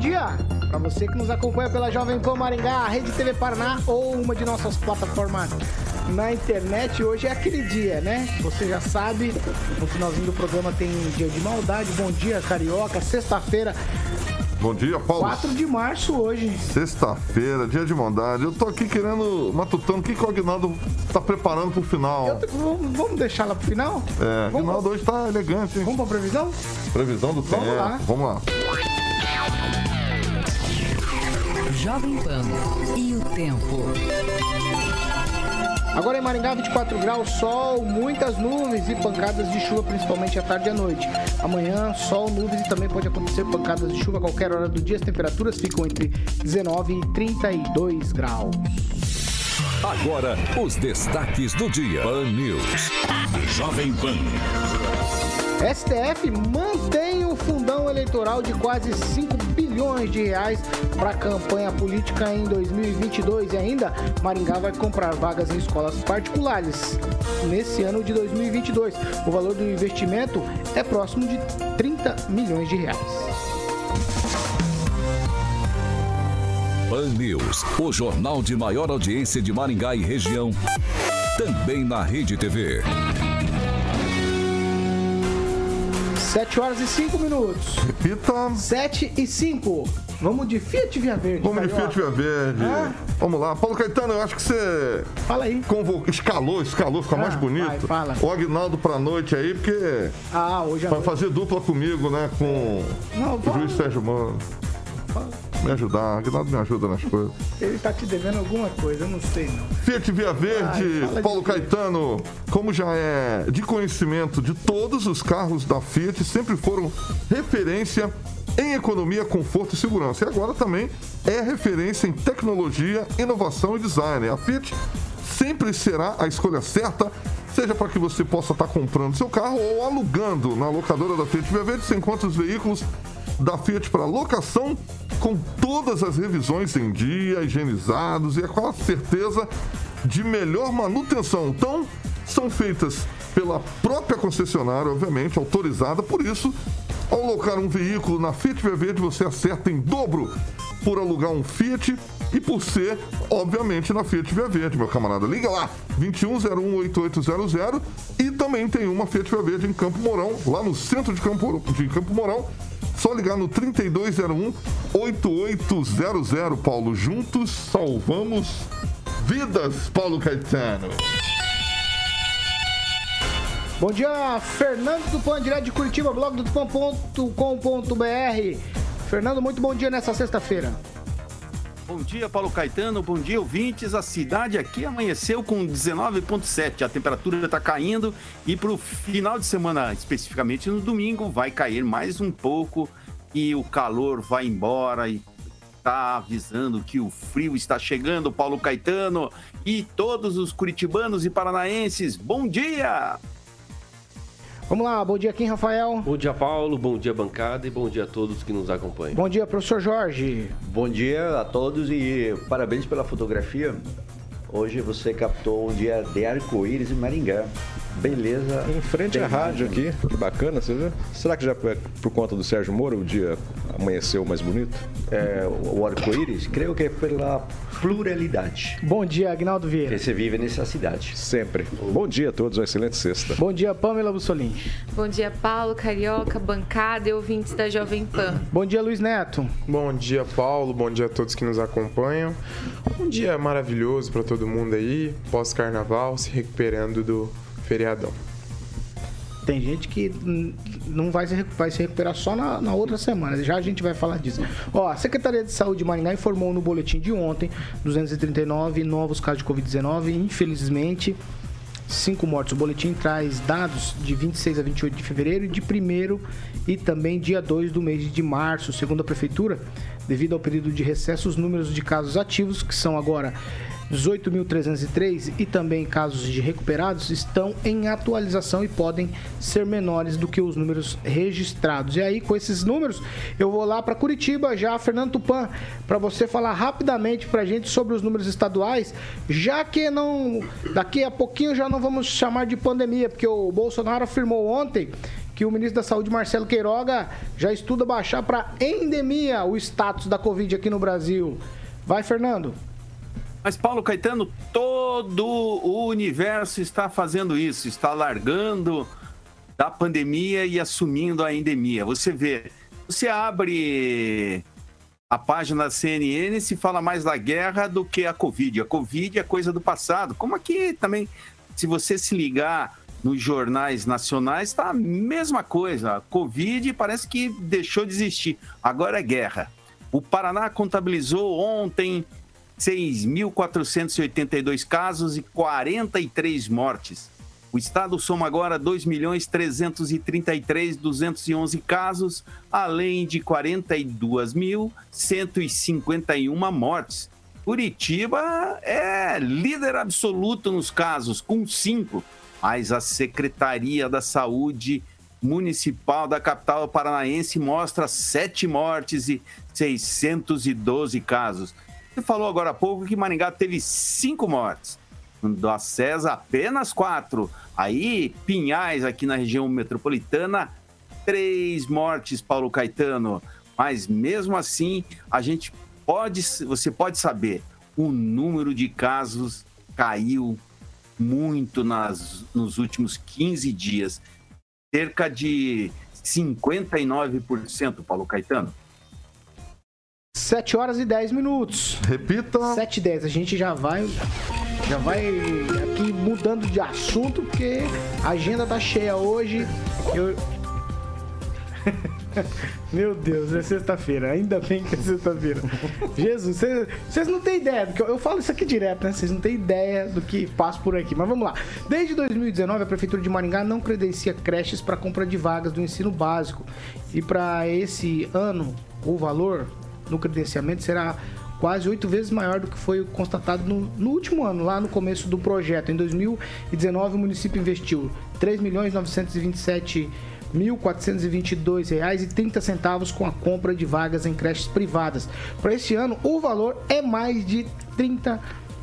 Dia! Para você que nos acompanha pela Jovem Pan Maringá, Rede TV Paraná ou uma de nossas plataformas na internet, hoje é aquele dia, né? Você já sabe, no finalzinho do programa tem dia de maldade, bom dia carioca, sexta-feira, Bom dia, Paulo. 4 de março hoje. Sexta-feira, dia de bondade. Eu tô aqui querendo, matutando, o que, que o Agnaldo tá preparando pro final? Eu, vamos, vamos deixar lá pro final? É, o Agnaldo hoje tá elegante, hein? Vamos pra previsão? Previsão do tempo. Vamos lá. Vamos lá. Jovem Pan e o tempo. Agora em Maringá, 24 graus, sol, muitas nuvens e pancadas de chuva, principalmente à tarde e à noite. Amanhã, sol, nuvens e também pode acontecer pancadas de chuva a qualquer hora do dia. As temperaturas ficam entre 19 e 32 graus. Agora, os destaques do dia. Pan News. Jovem Pan. STF mantém o fundão eleitoral de quase 5 de reais para a campanha política em 2022 e ainda Maringá vai comprar vagas em escolas particulares nesse ano de 2022. O valor do investimento é próximo de 30 milhões de reais. Pan News, o jornal de maior audiência de Maringá e região. Também na Rede TV. 7 horas e 5 minutos. Repita. 7 e 5. Vamos de Fiat Via Verde. Vamos de Carioca. Fiat Via Verde. Ah. Vamos lá. Paulo Caetano, eu acho que você Fala aí. convocou, escalou, escalou, fica Ah, mais bonito. vai, fala. O Agnaldo pra noite aí, porque Ah, hoje vai fazer dupla comigo, né? Com Não, o fala. juiz Sérgio Mano. Me ajudar, Agnaldo me ajuda nas coisas. Ele tá te devendo alguma coisa, eu não sei não. Fiat Via Verde, Ai, Paulo Fiat. Caetano, como já é de conhecimento de todos os carros da Fiat, sempre foram referência em economia, conforto e segurança. E agora também é referência em tecnologia, inovação e design. A Fiat sempre será a escolha certa, seja para que você possa estar comprando seu carro ou alugando na locadora da Fiat Via Verde. Você encontra os veículos da Fiat para locação com todas as revisões em dia, higienizados e é com a certeza de melhor manutenção. Então, são feitas pela própria concessionária, obviamente, autorizada. Por isso, ao alocar um veículo na Fiat Verde, você acerta em dobro por alugar um Fiat e por ser, obviamente, na Fiat Via Verde, meu camarada. Liga lá, 21018800 e também tem uma Fiat Via Verde em Campo Mourão, lá no centro de Campo, de Campo Mourão. Só ligar no 3201-8800, Paulo. Juntos salvamos vidas, Paulo Caetano. Bom dia, Fernando Tupan, direto de Curitiba, blog do tupan.com.br. Fernando, muito bom dia nessa sexta-feira. Bom dia, Paulo Caetano. Bom dia, ouvintes. A cidade aqui amanheceu com 19,7. A temperatura está caindo e para o final de semana, especificamente no domingo, vai cair mais um pouco e o calor vai embora e está avisando que o frio está chegando, Paulo Caetano e todos os curitibanos e paranaenses. Bom dia! Vamos lá, bom dia, Kim Rafael. Bom dia, Paulo. Bom dia, bancada. E bom dia a todos que nos acompanham. Bom dia, professor Jorge. Bom dia a todos e parabéns pela fotografia. Hoje você captou um dia de arco-íris em Maringá. Beleza. Em frente à rádio aqui, que bacana, você vê? Será que já é por conta do Sérgio Moro o dia amanheceu mais bonito? É, o arco-íris, creio que é pela pluralidade Bom dia, Agnaldo que Vieira. se vive nessa cidade. Sempre. Bom dia a todos, uma excelente sexta. Bom dia, Pamela Bussolini. Bom dia, Paulo, Carioca, bancada e ouvintes da Jovem Pan. Bom dia, Luiz Neto. Bom dia, Paulo. Bom dia a todos que nos acompanham. Um dia maravilhoso para todo mundo aí, pós-carnaval, se recuperando do feriadão. Tem gente que não vai se, vai se recuperar só na, na outra semana. Já a gente vai falar disso. Ó, a Secretaria de Saúde de Maringá informou no boletim de ontem 239 novos casos de Covid-19. Infelizmente, cinco mortes. O boletim traz dados de 26 a 28 de fevereiro e de 1 e também dia 2 do mês de março. Segundo a Prefeitura, devido ao período de recesso, os números de casos ativos, que são agora 18.303 e também casos de recuperados estão em atualização e podem ser menores do que os números registrados. E aí, com esses números, eu vou lá para Curitiba já, Fernando Tupan, para você falar rapidamente para a gente sobre os números estaduais, já que não daqui a pouquinho já não vamos chamar de pandemia, porque o Bolsonaro afirmou ontem que o ministro da Saúde, Marcelo Queiroga, já estuda baixar para endemia o status da Covid aqui no Brasil. Vai, Fernando. Mas, Paulo Caetano, todo o universo está fazendo isso, está largando da pandemia e assumindo a endemia. Você vê, você abre a página da CNN se fala mais da guerra do que a Covid. A Covid é coisa do passado. Como aqui também, se você se ligar nos jornais nacionais, está a mesma coisa. A Covid parece que deixou de existir. Agora é guerra. O Paraná contabilizou ontem 6.482 casos e 43 mortes. O estado soma agora 2.333.211 casos, além de 42.151 mortes. Curitiba é líder absoluto nos casos, com 5, mas a Secretaria da Saúde Municipal da capital paranaense mostra 7 mortes e 612 casos. Você falou agora há pouco que Maringá teve cinco mortes. Do César, apenas quatro. Aí, Pinhais, aqui na região metropolitana, três mortes, Paulo Caetano. Mas mesmo assim, a gente pode, você pode saber, o número de casos caiu muito nas, nos últimos 15 dias. Cerca de 59%, Paulo Caetano. 7 horas e 10 minutos. Repita. 7 e 10. A gente já vai. Já vai aqui mudando de assunto, porque a agenda tá cheia hoje. Eu. Meu Deus, é sexta-feira. Ainda bem que é sexta-feira. Jesus, vocês não têm ideia, porque eu, eu, falo isso aqui direto, né? Vocês não têm ideia do que passa por aqui. Mas vamos lá. Desde 2019, a Prefeitura de Maringá não credencia creches para compra de vagas do ensino básico. E para esse ano, o valor no credenciamento será quase oito vezes maior do que foi constatado no, no, último ano, lá no começo do projeto. Em 2019, o município investiu 3.927.422,30 reais com a compra de vagas em creches privadas. Para esse ano, o valor é mais de 30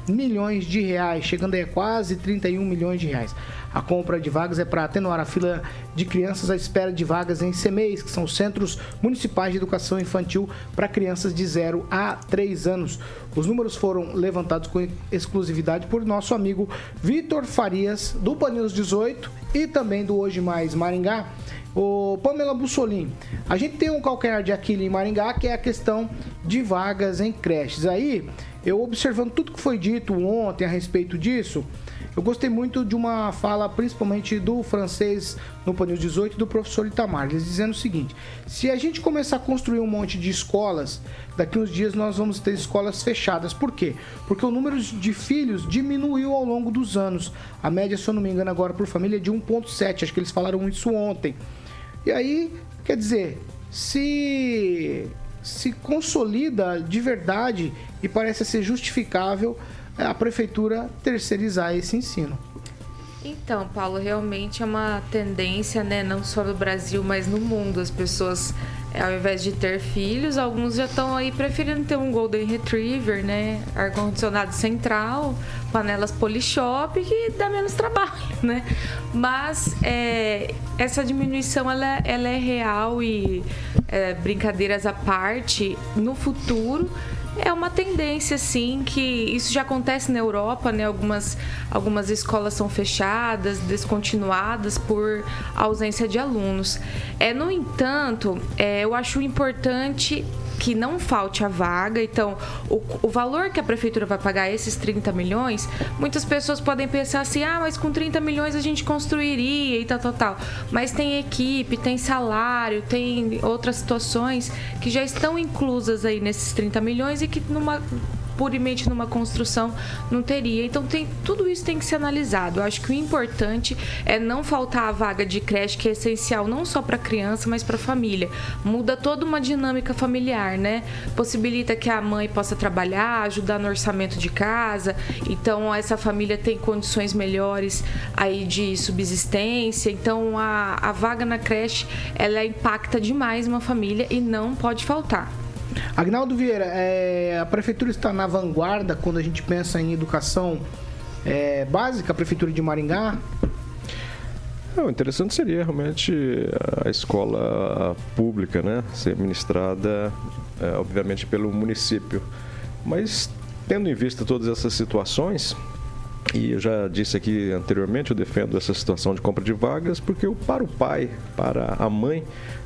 milhões de reais, chegando a quase 31 milhões de reais. A compra de vagas é para atenuar a fila de crianças à espera de vagas em CMEIs, que são Centros Municipais de Educação Infantil para crianças de 0 a 3 anos. Os números foram levantados com exclusividade por nosso amigo Vitor Farias, do Paneus 18 e também do Hoje Mais Maringá. O Pamela Bussolini, a gente tem um calcanhar de Aquiles em Maringá, que é a questão de vagas em creches. Aí, eu observando tudo que foi dito ontem a respeito disso, eu gostei muito de uma fala, principalmente do francês no painel 18, do professor Itamar, eles dizendo o seguinte: se a gente começar a construir um monte de escolas, daqui uns dias nós vamos ter escolas fechadas. Por quê? Porque o número de filhos diminuiu ao longo dos anos. A média, se eu não me engano, agora por família é de 1,7. Acho que eles falaram isso ontem. E aí, quer dizer, se se consolida de verdade e parece ser justificável a prefeitura terceirizar esse ensino. Então, Paulo, realmente é uma tendência, né, não só no Brasil, mas no mundo. As pessoas, é, ao invés de ter filhos, alguns já estão aí preferindo ter um Golden Retriever, né, ar-condicionado central, panelas Polishop, que dá menos trabalho, né? Mas é, essa diminuição, ela, ela é real e é, brincadeiras à parte, no futuro é uma tendência, sim, que isso já acontece na Europa, né? Algumas, algumas escolas são fechadas, descontinuadas por ausência de alunos. É, no entanto, é, eu acho importante que não falte a vaga. Então, o, o valor que a prefeitura vai pagar, esses 30 milhões, muitas pessoas podem pensar assim: ah, mas com 30 milhões a gente construiria e tal, tal, tal. Mas tem equipe, tem salário, tem outras situações que já estão inclusas aí nesses 30 milhões e que numa puramente numa construção, não teria. Então tem tudo isso tem que ser analisado. Eu acho que o importante é não faltar a vaga de creche, que é essencial não só para a criança, mas para a família. Muda toda uma dinâmica familiar, né? Possibilita que a mãe possa trabalhar, ajudar no orçamento de casa. Então essa família tem condições melhores aí de subsistência. Então a, a vaga na creche ela impacta demais uma família e não pode faltar. Agnaldo Vieira, é, a prefeitura está na vanguarda quando a gente pensa em educação é, básica, a prefeitura de Maringá? O interessante seria realmente a escola pública, né, ser ministrada, é, obviamente, pelo município. Mas, tendo em vista todas essas situações, e eu já disse aqui anteriormente, eu defendo essa situação de compra de vagas, porque para o pai, para a mãe,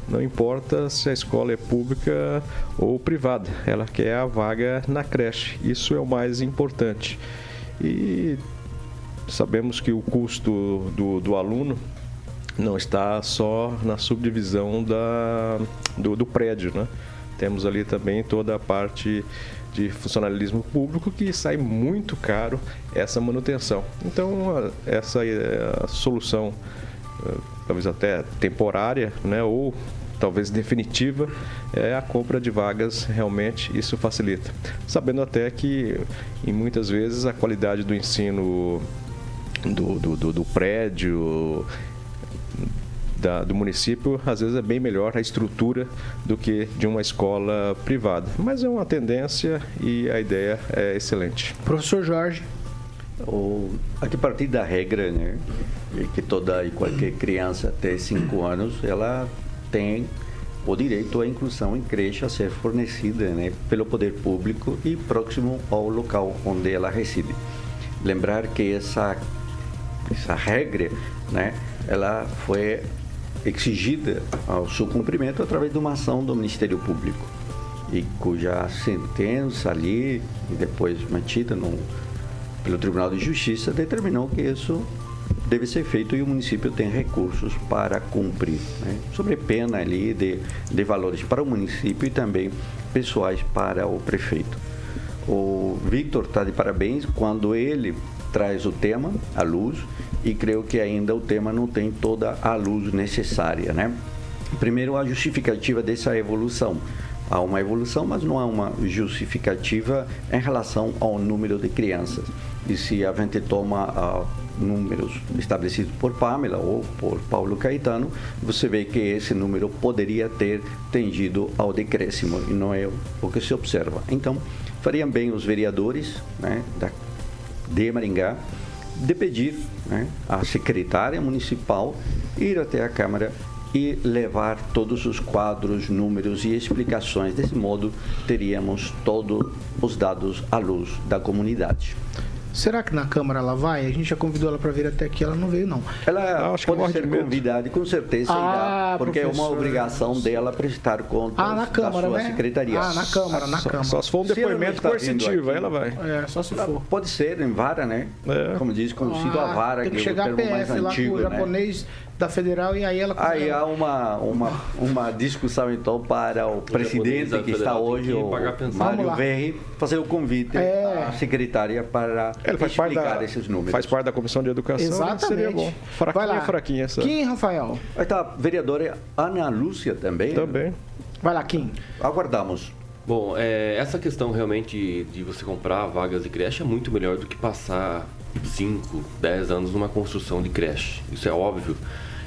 não importa se a escola é pública ou privada, ela quer a vaga na creche. Isso é o mais importante. E sabemos que o custo do, do aluno não está só na subdivisão da, do, do prédio, né? Temos ali também toda a parte de funcionalismo público que sai muito caro essa manutenção. Então, essa é solução, eh, talvez até temporária, né, ou talvez definitiva, é a compra de vagas, realmente isso facilita. Sabendo até que, em muitas vezes, a qualidade do ensino do, do, do, do prédio da, do município, às vezes é bem melhor a estrutura do que de uma escola privada. Mas é uma tendência e a ideia é excelente. Professor Jorge. O, aqui a partir da regra, né, que toda e qualquer criança até 5 anos, ela tem o direito à inclusão em creche a ser fornecida né, pelo poder público e próximo ao local onde ela reside. Lembrar que essa, essa regra, né, ela foi exigida ao seu cumprimento através de uma ação do Ministério Público e cuja sentença ali, depois mantida no, pelo Tribunal de Justiça, determinou que isso deve ser feito e o município tem recursos para cumprir, né? sobre pena ali de, de valores para o município e também pessoais para o prefeito. O Victor está de parabéns quando ele traz o tema à luz e creio que ainda o tema não tem toda a luz necessária, né? Primeiro, a justificativa dessa evolução. Há uma evolução, mas não há uma justificativa em relação ao número de crianças. E se a gente toma uh, números estabelecidos por Pamela ou por Paulo Caetano, você vê que esse número poderia ter tendido ao decréscimo e não é o que se observa. Então, fariam bem os vereadores né, da, de Maringá de pedir né, à secretária municipal ir até a Câmara e levar todos os quadros, números e explicações. Desse modo, teríamos todos os dados à luz da comunidade. Será que na Câmara ela vai? A gente já convidou ela para vir até aqui, ela não veio, não. Ela acho pode ser convidada, com certeza ah, irá, porque professor. é uma obrigação dela prestar contas ah, na Câmara, da sua né? secretaria. Ah, na Câmara, na só, Câmara. Só se for um depoimento coercitivo, aí ela vai. É, só se for. Pode ser em vara, né? É. Como diz, conhecido ah, a vara, tem que, que chegar é o termo PF, mais antigo, lá com o né? Da federal e aí ela aí há uma, uma, uma discussão então para o, o presidente que está hoje o Mário Verri fazer o convite é. à secretária para Ele faz explicar parte da, esses números faz parte da comissão de educação Exatamente. seria bom fraquinha Vai lá. fraquinha essa. Kim Rafael aí tá vereadora Ana Lúcia também também vai lá Kim aguardamos Bom, é, essa questão realmente de você comprar vagas de creche é muito melhor do que passar 5, 10 anos numa construção de creche. Isso é óbvio.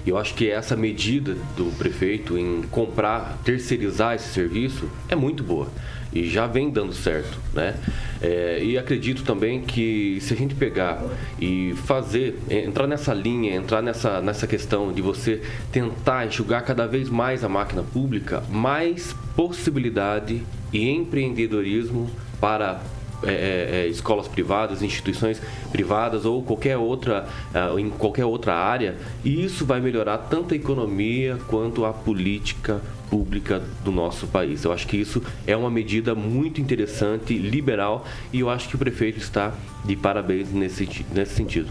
Eu acho que essa medida do prefeito em comprar, terceirizar esse serviço é muito boa e já vem dando certo, né? É, e acredito também que se a gente pegar e fazer, entrar nessa linha, entrar nessa, nessa questão de você tentar enxugar cada vez mais a máquina pública, mais possibilidade e empreendedorismo para é, é, é, escolas privadas, instituições privadas ou qualquer outra, uh, em qualquer outra área, e isso vai melhorar tanto a economia quanto a política pública do nosso país. Eu acho que isso é uma medida muito interessante, liberal, e eu acho que o prefeito está de parabéns nesse, nesse sentido.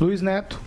Luiz Neto.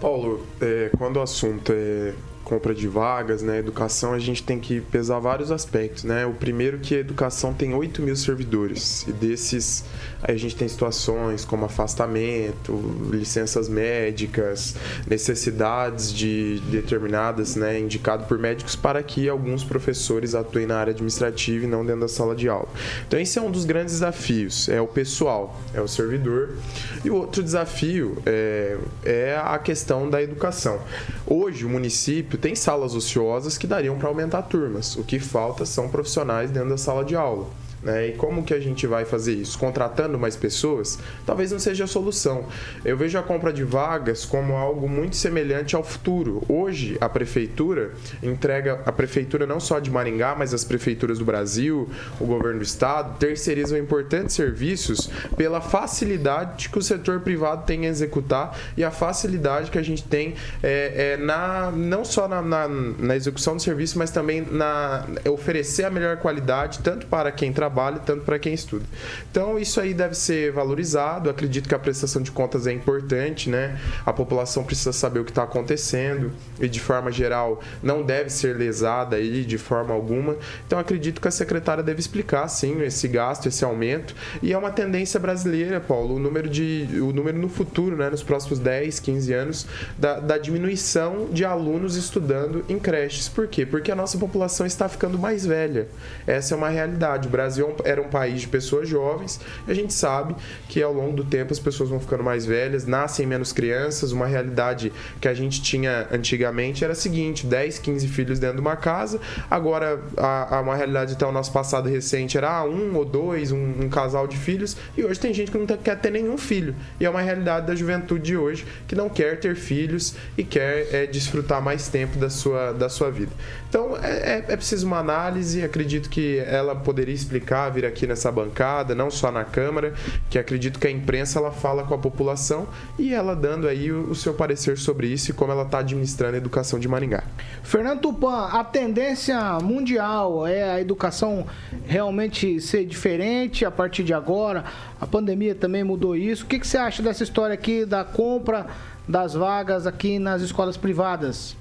Paulo, é, quando o assunto é compra de vagas, né? Educação, a gente tem que pesar vários aspectos, né? O primeiro que a educação tem 8 mil servidores e desses a gente tem situações como afastamento, licenças médicas, necessidades de determinadas, né, indicado por médicos para que alguns professores atuem na área administrativa e não dentro da sala de aula. Então esse é um dos grandes desafios, é o pessoal, é o servidor. E o outro desafio é, é a questão da educação. Hoje o município tem salas ociosas que dariam para aumentar turmas. O que falta são profissionais dentro da sala de aula. Né? E como que a gente vai fazer isso? Contratando mais pessoas? Talvez não seja a solução. Eu vejo a compra de vagas como algo muito semelhante ao futuro. Hoje, a prefeitura entrega, a prefeitura não só de Maringá, mas as prefeituras do Brasil, o governo do estado, terceirizam importantes serviços pela facilidade que o setor privado tem em executar e a facilidade que a gente tem é, é na, não só na, na, na execução do serviço, mas também na oferecer a melhor qualidade, tanto para quem trabalha trabalho, tanto para quem estuda. Então, isso aí deve ser valorizado. Acredito que a prestação de contas é importante, né? A população precisa saber o que está acontecendo e, de forma geral, não deve ser lesada aí de forma alguma. Então, acredito que a secretária deve explicar, sim, esse gasto, esse aumento. E é uma tendência brasileira, Paulo, o número, de, o número no futuro, né, nos próximos 10, 15 anos, da, da diminuição de alunos estudando em creches. Por quê? Porque a nossa população está ficando mais velha. Essa é uma realidade. O Brasil É era um país de pessoas jovens e a gente sabe que ao longo do tempo as pessoas vão ficando mais velhas, nascem menos crianças. Uma realidade que a gente tinha antigamente era a seguinte: 10, 15 filhos dentro de uma casa. Agora, a, a uma realidade até o nosso passado recente era ah, um ou dois, um, um, casal de filhos. E hoje tem gente que não quer ter nenhum filho. E é uma realidade da juventude de hoje que não quer ter filhos e quer é, desfrutar mais tempo da sua, da sua vida. Então, é, é, é preciso uma análise. Acredito que ela poderia explicar explicar, vir aqui nessa bancada, não só na Câmara, que acredito que a imprensa ela fala com a população e ela dando aí o, o seu parecer sobre isso e como ela está administrando a educação de Maringá. Fernando Tupan, a tendência mundial é a educação realmente ser diferente a partir de agora? A pandemia também mudou isso. O que, que você acha dessa história aqui da compra das vagas aqui nas escolas privadas?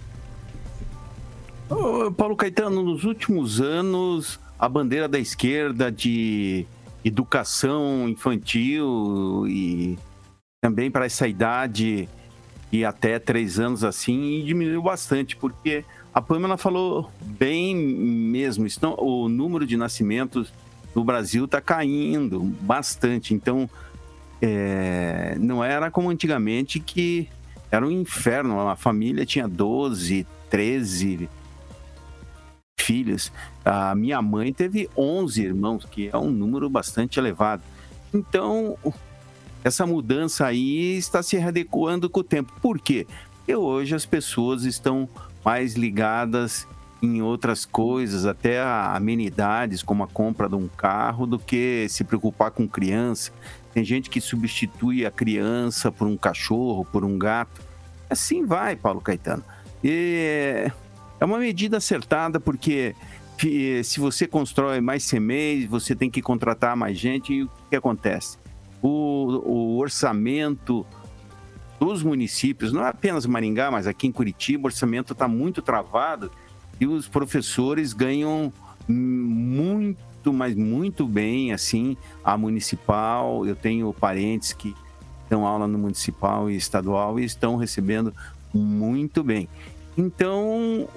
Paulo Caetano, nos últimos anos a bandeira da esquerda de educação infantil e também para essa idade e até três anos assim diminuiu bastante porque a Pamela falou bem mesmo estão, o número de nascimentos no Brasil está caindo bastante então é, não era como antigamente que era um inferno a família tinha 12 13 filhos. A minha mãe teve 11 irmãos, que é um número bastante elevado. Então, essa mudança aí está se adequando com o tempo. Por quê? Porque hoje as pessoas estão mais ligadas em outras coisas, até amenidades, como a compra de um carro, do que se preocupar com criança. Tem gente que substitui a criança por um cachorro, por um gato. Assim vai, Paulo Caetano. E é uma medida acertada porque se você constrói mais semeios, você tem que contratar mais gente e o que acontece? O, o orçamento dos municípios, não é apenas Maringá, mas aqui em Curitiba, o orçamento está muito travado e os professores ganham muito, mas muito bem, assim, a municipal. Eu tenho parentes que dão aula no municipal e estadual e estão recebendo muito bem. Então,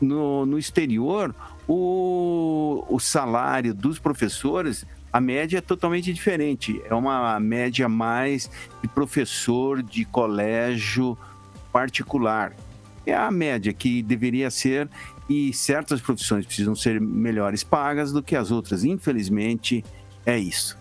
no, no exterior, o, o salário dos professores, a média é totalmente diferente. É uma média mais de professor de colégio particular. É a média que deveria ser e certas profissões precisam ser melhores pagas do que as outras. Infelizmente, é isso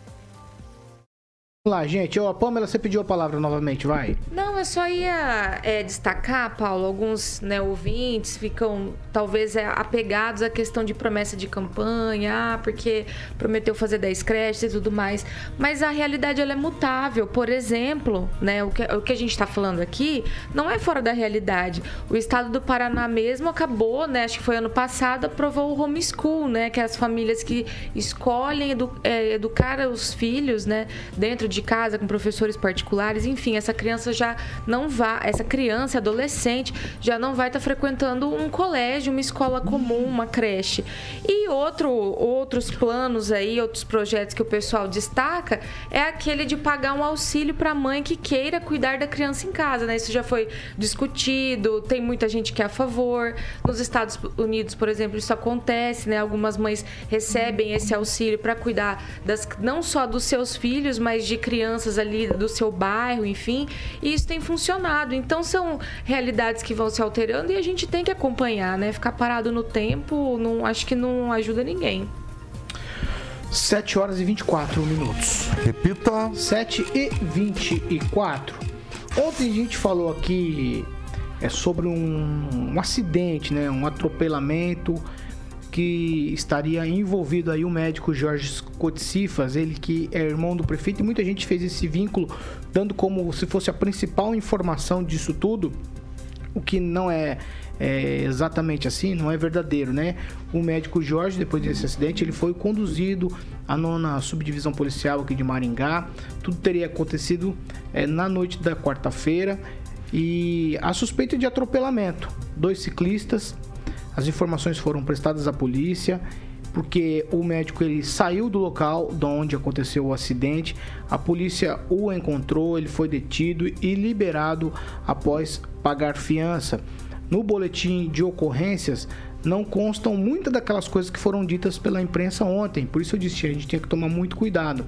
lá, gente. a Pamela, você pediu a palavra novamente, vai. Não, eu só ia é, destacar, Paulo, alguns né, ouvintes ficam talvez é, apegados à questão de promessa de campanha, ah, porque prometeu fazer 10 creches e tudo mais. Mas a realidade ela é mutável. Por exemplo, né, o, que, o que a gente está falando aqui não é fora da realidade. O estado do Paraná mesmo acabou, né, acho que foi ano passado, aprovou o homeschool, né, que é as famílias que escolhem edu, é, educar os filhos né, dentro de de casa, com professores particulares, enfim, essa criança já não vai, essa criança, adolescente, já não vai estar tá frequentando um colégio, uma escola comum, uma creche. E outro, outros planos aí, outros projetos que o pessoal destaca é aquele de pagar um auxílio para a mãe que queira cuidar da criança em casa, né? Isso já foi discutido, tem muita gente que é a favor. Nos Estados Unidos, por exemplo, isso acontece, né? Algumas mães recebem esse auxílio para cuidar das, não só dos seus filhos, mas de crianças ali do seu bairro, enfim. E isso tem funcionado. Então são realidades que vão se alterando e a gente tem que acompanhar, né? Ficar parado no tempo, não acho que não ajuda ninguém. 7 horas e 24 minutos. Repita. 7 e 24. Ontem a gente falou aqui é sobre um, um acidente, né? Um atropelamento que estaria envolvido aí o médico Jorge Cotsifas, ele que é irmão do prefeito, e muita gente fez esse vínculo, dando como se fosse a principal informação disso tudo, o que não é, é, exatamente assim, não é verdadeiro, né? O médico Jorge, depois desse acidente, ele foi conduzido à nona subdivisão policial aqui de Maringá. Tudo teria acontecido é, na noite da quarta-feira e a suspeita de atropelamento. Dois ciclistas as informações foram prestadas à polícia porque o médico ele saiu do local de onde aconteceu o acidente. A polícia o encontrou, ele foi detido e liberado após pagar fiança. No boletim de ocorrências não constam muitas daquelas coisas que foram ditas pela imprensa ontem. Por isso eu disse, a gente tem que tomar muito cuidado.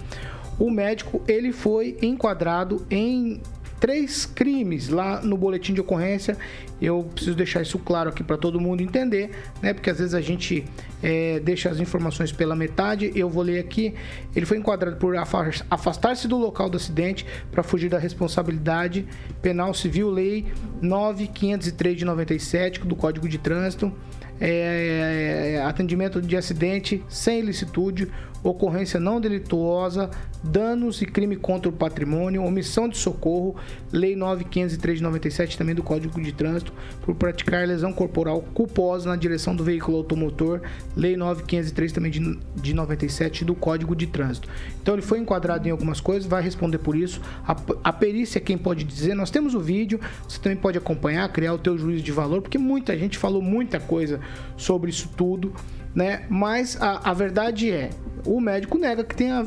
O médico ele foi enquadrado em três crimes lá no boletim de ocorrência. Eu preciso deixar isso claro aqui para todo mundo entender, né? Porque às vezes a gente é, deixa as informações pela metade. Eu vou ler aqui. Ele foi enquadrado por afastar-se do local do acidente para fugir da responsabilidade penal civil, lei 9503 de 97 do Código de Trânsito. É, é, atendimento de acidente sem ilicitude, ocorrência não delituosa, danos e crime contra o patrimônio, omissão de socorro, Lei 9503 de 97 também do Código de Trânsito, por praticar lesão corporal culposa na direção do veículo automotor, Lei 9503 também de, de 97 do Código de Trânsito. Então ele foi enquadrado em algumas coisas, vai responder por isso. A, a perícia é quem pode dizer, nós temos o vídeo, você também pode acompanhar, criar o teu juízo de valor, porque muita gente falou muita coisa sobre isso tudo, né? Mas a, a verdade é, o médico nega que tenha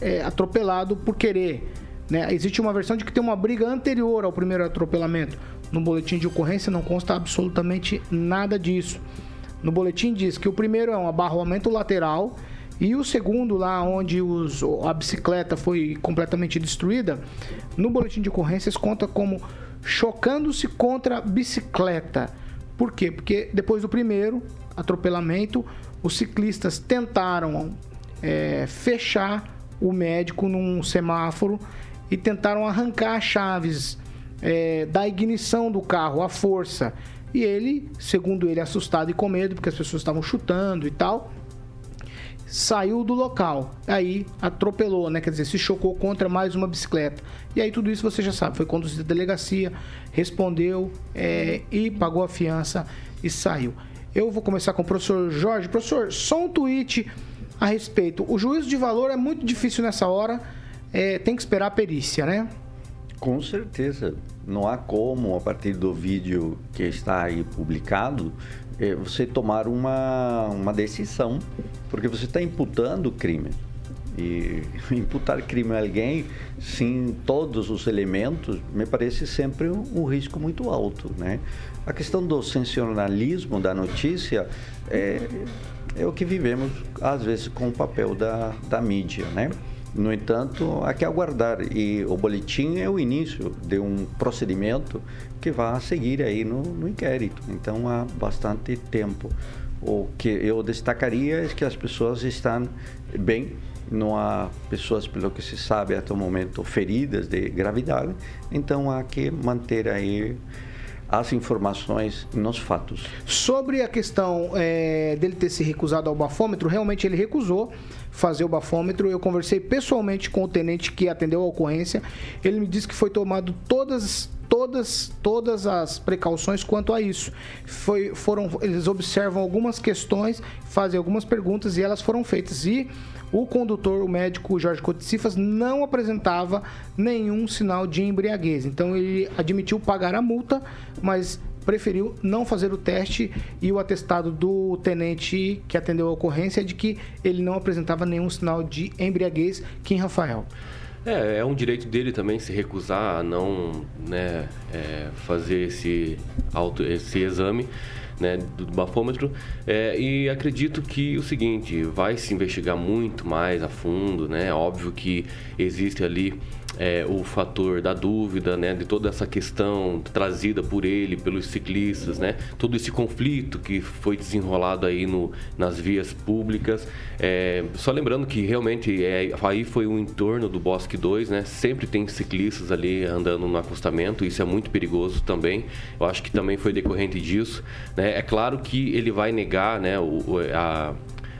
é, atropelado por querer. Né? Existe uma versão de que tem uma briga anterior ao primeiro atropelamento. No boletim de ocorrência não consta absolutamente nada disso. No boletim diz que o primeiro é um abarroamento lateral e o segundo, lá onde os, a bicicleta foi completamente destruída, no boletim de ocorrências conta como chocando-se contra a bicicleta. Por quê? Porque depois do primeiro atropelamento, os ciclistas tentaram é, fechar o médico num semáforo e tentaram arrancar as chaves é, da ignição do carro à força. E ele, segundo ele, assustado e com medo, porque as pessoas estavam chutando e tal, saiu do local. Aí atropelou, né? Quer dizer, se chocou contra mais uma bicicleta. E aí tudo isso você já sabe. Foi conduzido à delegacia, respondeu é, e pagou a fiança e saiu. Eu vou começar com o professor Jorge. Professor, só um tweet a respeito. O juízo de valor é muito difícil nessa hora, é, tem que esperar a perícia, né? Com certeza. Não há como, a partir do vídeo que está aí publicado, é, você tomar uma, uma decisão, porque você está imputando crime. E imputar crime a alguém sem todos os elementos me parece sempre um, um risco muito alto, né? A questão do sensacionalismo da notícia é, é o que vivemos, às vezes, com o papel da, da mídia, né? No entanto, há que aguardar e o boletim é o início de um procedimento que vai seguir aí no, no inquérito. Então, há bastante tempo. O que eu destacaria é que as pessoas estão bem, não há pessoas, pelo que se sabe até o momento, feridas de gravidade. Então, há que manter aí as informações nos fatos. Sobre a questão é, dele ter se recusado ao bafômetro, realmente ele recusou fazer o bafômetro. Eu conversei pessoalmente com o tenente que atendeu a ocorrência. Ele me disse que foi tomado todas todas, todas as precauções quanto a isso. Foi, foram, eles observam algumas questões, fazem algumas perguntas e elas foram feitas. E o condutor, o médico Jorge Cotecifas, não apresentava nenhum sinal de embriaguez. Então ele admitiu pagar a multa, mas preferiu não fazer o teste e o atestado do tenente que atendeu a ocorrência é de que ele não apresentava nenhum sinal de embriaguez. Kim Rafael. É, é um direito dele também se recusar a não né, é, fazer esse, auto, esse exame né, do bafômetro. É, e acredito que o seguinte, vai se investigar muito mais a fundo, né? Óbvio que existe ali é, o fator da dúvida, né, de toda essa questão trazida por ele, pelos ciclistas, né, todo esse conflito que foi desenrolado aí no, nas vias públicas. É, só lembrando que realmente é, aí foi o entorno do Bosque 2, né, sempre tem ciclistas ali andando no acostamento, isso é muito perigoso também. Eu acho que também foi decorrente disso. Né. É claro que ele vai negar, né, o, a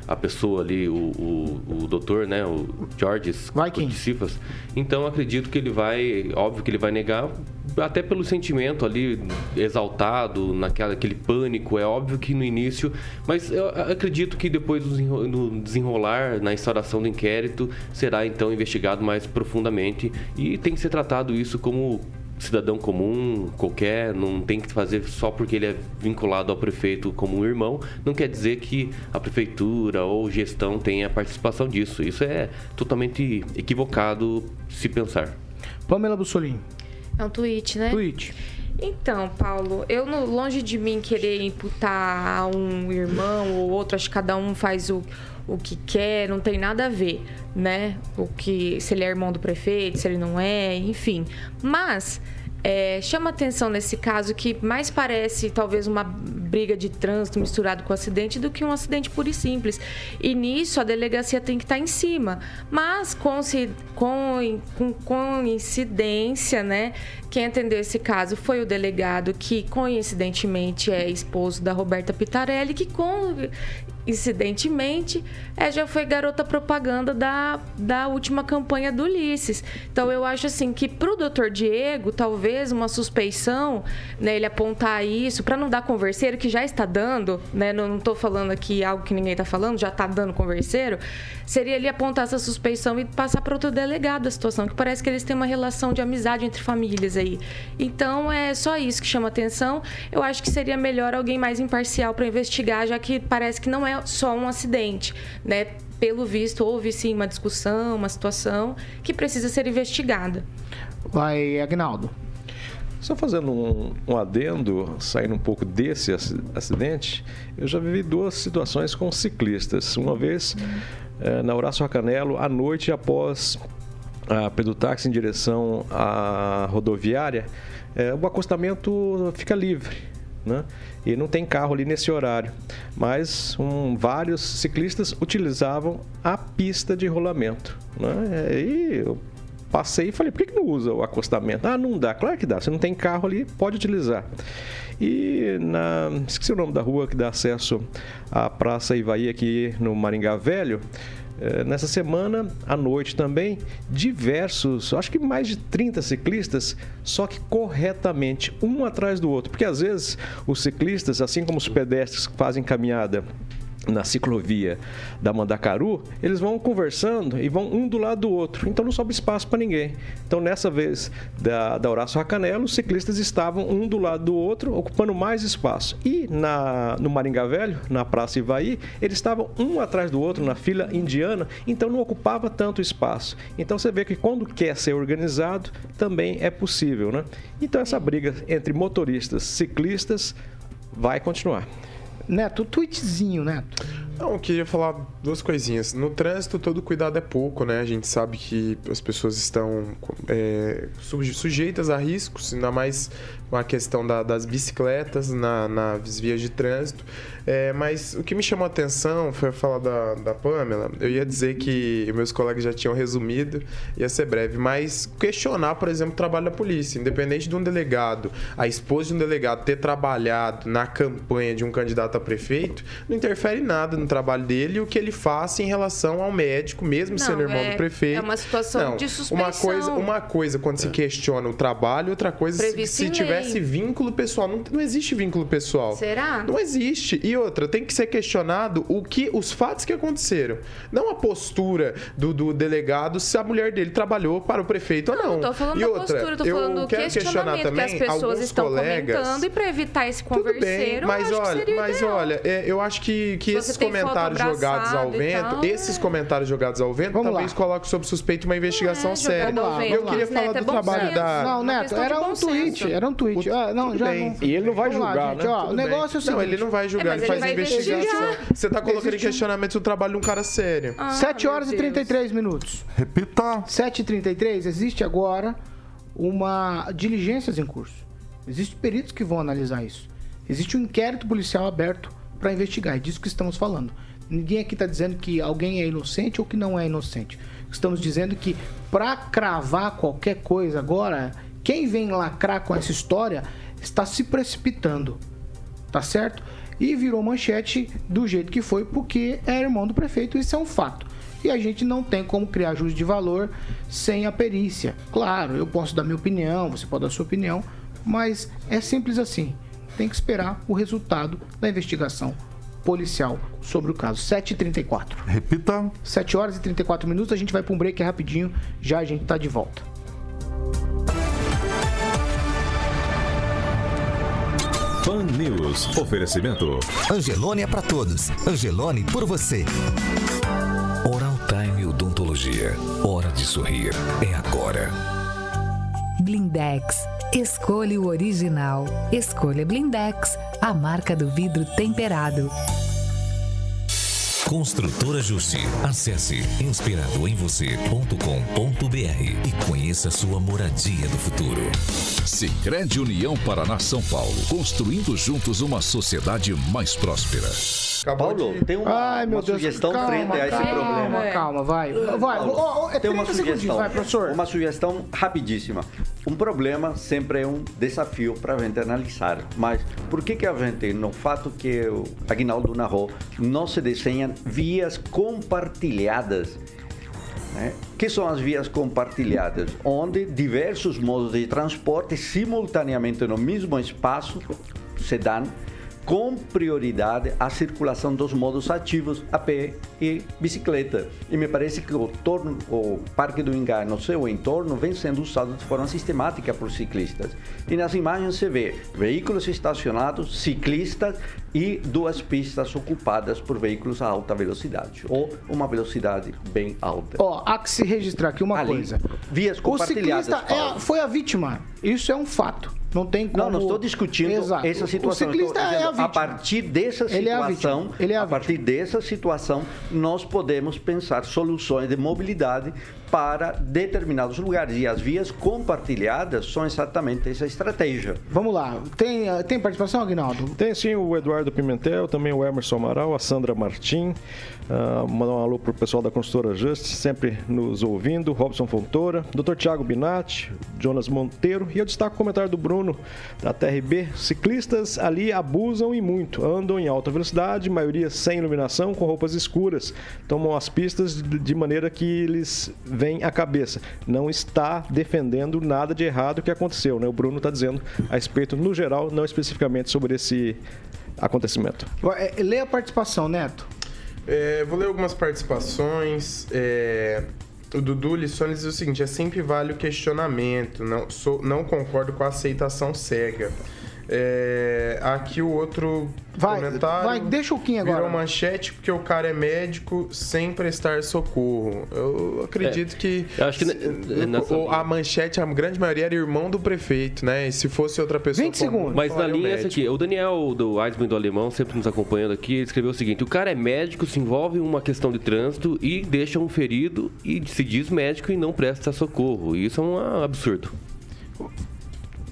a pessoa ali, o, o, o doutor, né, o Georges Cifas. Então acredito que ele vai, óbvio que ele vai negar, até pelo sentimento ali exaltado, naquela aquele pânico, é óbvio que no início, mas eu acredito que depois do desenrolar na instauração do inquérito será então investigado mais profundamente e tem que ser tratado isso como cidadão comum, qualquer, não tem que fazer só porque ele é vinculado ao prefeito como um irmão, não quer dizer que a prefeitura ou gestão tenha participação disso. Isso é totalmente equivocado se pensar. Pamela Bussolini. É um tweet, né? Tweet. Então, Paulo, eu longe de mim querer imputar a um irmão ou outro, acho que cada um faz o, o que quer, não tem nada a ver, né? O que se ele é irmão do prefeito, se ele não é, enfim. Mas é, chama atenção nesse caso que mais parece talvez uma briga de trânsito misturado com acidente do que um acidente puro e simples. E nisso a delegacia tem que estar em cima. Mas com, com, coincidência, né? Quem atendeu esse caso foi o delegado que coincidentemente é esposo da Roberta Pitarelli, que com incidentemente, é, já foi garota propaganda da, da última campanha do Ulisses. Então eu acho assim que para o doutor Diego, talvez uma suspeição, né, ele apontar isso, para não dar converseiro, que já está dando, né, não estou falando aqui algo que ninguém está falando, já está dando converseiro, seria ele apontar essa suspeição e passar para outro delegado a situação, que parece que eles têm uma relação de amizade entre famílias aí. Então é só isso que chama atenção. Eu acho que seria melhor alguém mais imparcial para investigar, já que parece que não é só um acidente, né? Pelo visto, houve sim uma discussão, uma situação que precisa ser investigada. Vai, Agnaldo. Só fazendo um, um, adendo, saindo um pouco desse acidente, eu já vivi duas situações com ciclistas. Uma vez é, na Horácio Racanelo, à noite, após a táxi em direção à rodoviária, é, o acostamento fica livre. Né? e não tem carro ali nesse horário. Mas um, vários ciclistas utilizavam a pista de rolamento. Né? E eu passei e falei, por que, que não usa o acostamento? Ah, não dá. Claro que dá. Você não tem carro ali, pode utilizar. E na. Esqueci o nome da rua que dá acesso à Praça Ivaí aqui no Maringá Velho. É, nessa semana, à noite também, diversos, acho que mais de 30 ciclistas, só que corretamente, um atrás do outro. Porque às vezes os ciclistas, assim como os pedestres que fazem caminhada na ciclovia da Mandacaru, eles vão conversando e vão um do lado do outro. Então não sobra espaço para ninguém. Então nessa vez da, da Horácio Racanelo, os ciclistas estavam um do lado do outro, ocupando mais espaço. E na, no Maringá Velho, na Praça Ivaí, eles estavam um atrás do outro na fila indiana, então não ocupava tanto espaço. Então você vê que quando quer ser organizado, também é possível, né? Então essa briga entre motoristas, ciclistas vai continuar. Neto, tweetzinho, Neto. Não, eu queria falar duas coisinhas. No trânsito, todo cuidado é pouco, né? A gente sabe que as pessoas estão é, sujeitas a riscos, ainda mais com a questão da, das bicicletas na, nas vias de trânsito. É, mas o que me chamou a atenção foi falar da, da Pamela. Eu ia dizer que meus colegas já tinham resumido, ia ser breve, mas questionar, por exemplo, o trabalho da polícia. Independente de um delegado, a esposa de um delegado ter trabalhado na campanha de um candidato a prefeito, não interfere nada no trabalho dele e o que ele faz em relação ao médico, mesmo Não, sendo irmão é- do prefeito. é uma situação Não, de Uma suspeição. coisa, uma coisa quando se questiona o trabalho, outra coisa se, Previsto se em tivesse vínculo pessoal. Não, não existe vínculo pessoal. Será? Não existe. E outra, tem que ser questionado o que os fatos que aconteceram. Não a postura do, do delegado se a mulher dele trabalhou para o prefeito ou não. Não tô falando e da outra, postura, tô eu falando do quero questionar questionamento que também as pessoas alguns estão colegas. comentando e para evitar esse Tudo bem, converseiro, mas eu acho olha, que seria mas ideal. olha, é, eu acho que, que Se esses comentários jogados ao vento, tal, esses comentários jogados ao vento, Vamos talvez lá. coloquem sob suspeito uma investigação é séria. vento, Eu queria falar Neto, é do trabalho senso. da. Não, Neto, era um tweet, era um tweet. Ah, não, já não. E ele não vai lá, julgar, gente, né? o negócio é o seguinte. Não, ele não vai julgar, É, ele faz vai investigação. investigar. Você tá colocando em um- questionamento o trabalho de um cara sério. Ah, 7 horas e Deus. 33 minutos. Repita. 7h33, existe agora uma diligências em curso. Existem peritos que vão analisar isso. Existe um inquérito policial aberto para investigar. É disso que estamos falando. Ninguém aqui está dizendo que alguém é inocente ou que não é inocente. Estamos dizendo que para cravar qualquer coisa agora, quem vem lacrar com essa história está se precipitando. Tá certo? E virou manchete do jeito que foi, porque é irmão do prefeito, isso é um fato. E a gente não tem como criar juízo de valor sem a perícia. Claro, eu posso dar minha opinião, você pode dar sua opinião, mas é simples assim. Tem que esperar o resultado da investigação policial sobre o caso. 7h34. Repita. 7 horas e 34 minutos, a gente vai para um break rapidinho, já a gente tá de volta. Pan News. Oferecimento. Angelone é pra todos. Angelone por você. Oral Time Odontologia. Hora de sorrir. É agora. Blindex. Escolha o original. Escolha Blindex, a marca do vidro temperado. Construtora Justi. Acesse inspiradoemvocê.com.br e conheça sua moradia do futuro. Sicredi União Paraná São Paulo, construindo juntos uma sociedade mais próspera. Acabou Paulo, de- tem uma, Ai, meu uma Deus, sugestão calma, frente a esse calma, problema. Calma, vai. Vai, Paulo, ó, ó, é tem uma 30 segundinhos, sugestão. vai, professor. Uma sugestão rapidíssima. Um problema sempre é um desafio para a gente analisar. Mas por que, que a gente, no fato que o Aguinaldo narrou, não se desenham vias compartilhadas? né? que são as vias compartilhadas, onde diversos modos de transporte simultaneamente no mesmo espaço se dão com prioridade à circulação dos modos ativos a pé e bicicleta. E me parece que o, torno, o Parque do Ingá, no seu entorno, vem sendo usado de forma sistemática por ciclistas. E nas imagens se vê veículos estacionados, ciclistas e duas pistas ocupadas por veículos a alta velocidade, ou uma velocidade bem alta. Ó, há que se registrar aqui uma Ali, coisa. vias O compartilhadas, ciclista é a- foi a vítima. Isso é um fato. Não tem como... Não, não estou discutindo Exato. essa situação. O ciclista Eu estou é a dizendo, vítima. a partir dessa Ele é a situação, vítima. Ele é a a partir dessa situação, nós podemos pensar soluções de mobilidade para determinados lugares. E as vias compartilhadas são exatamente essa estratégia. Vamos lá. Tem, eh, tem participação, Aguinaldo? Tem sim o Eduardo Pimentel, também o Emerson Amaral, a Sandra Martim. Uh, mandar um alô pro pessoal da consultora Justice, sempre nos ouvindo. Robson Fontoura, Dr. Tiago Binatti, Jonas Monteiro. E eu destaco o comentário do Bruno, da TRB. Ciclistas ali abusam e muito. Andam em alta velocidade, maioria sem iluminação, com roupas escuras. Tomam as pistas de de maneira que eles veem a cabeça. Não está defendendo nada de errado que aconteceu, né? O Bruno está dizendo a respeito, no geral, não especificamente sobre esse acontecimento. Vai, eh, Lê a participação, Neto. É, vou ler algumas participações. É, o Dudu Lissone diz o seguinte: é sempre vale o questionamento. Não, sou, não concordo com a aceitação cega. É, aqui o outro Vai, comentário. vai, deixa o Kim agora. Virou manchete porque o cara é médico sem prestar socorro. Eu acredito É, que, eu acho que se- nessa a manchete, a grande maioria era irmão do prefeito, né? E se fosse outra pessoa. 20 comum, segundos. Mas na linha essa médico. aqui, o Daniel do Eisman do Alemão, sempre nos acompanhando aqui, ele escreveu o seguinte: o cara é médico, se envolve em uma questão de trânsito e deixa um ferido e se diz médico e não presta socorro. Isso é um absurdo.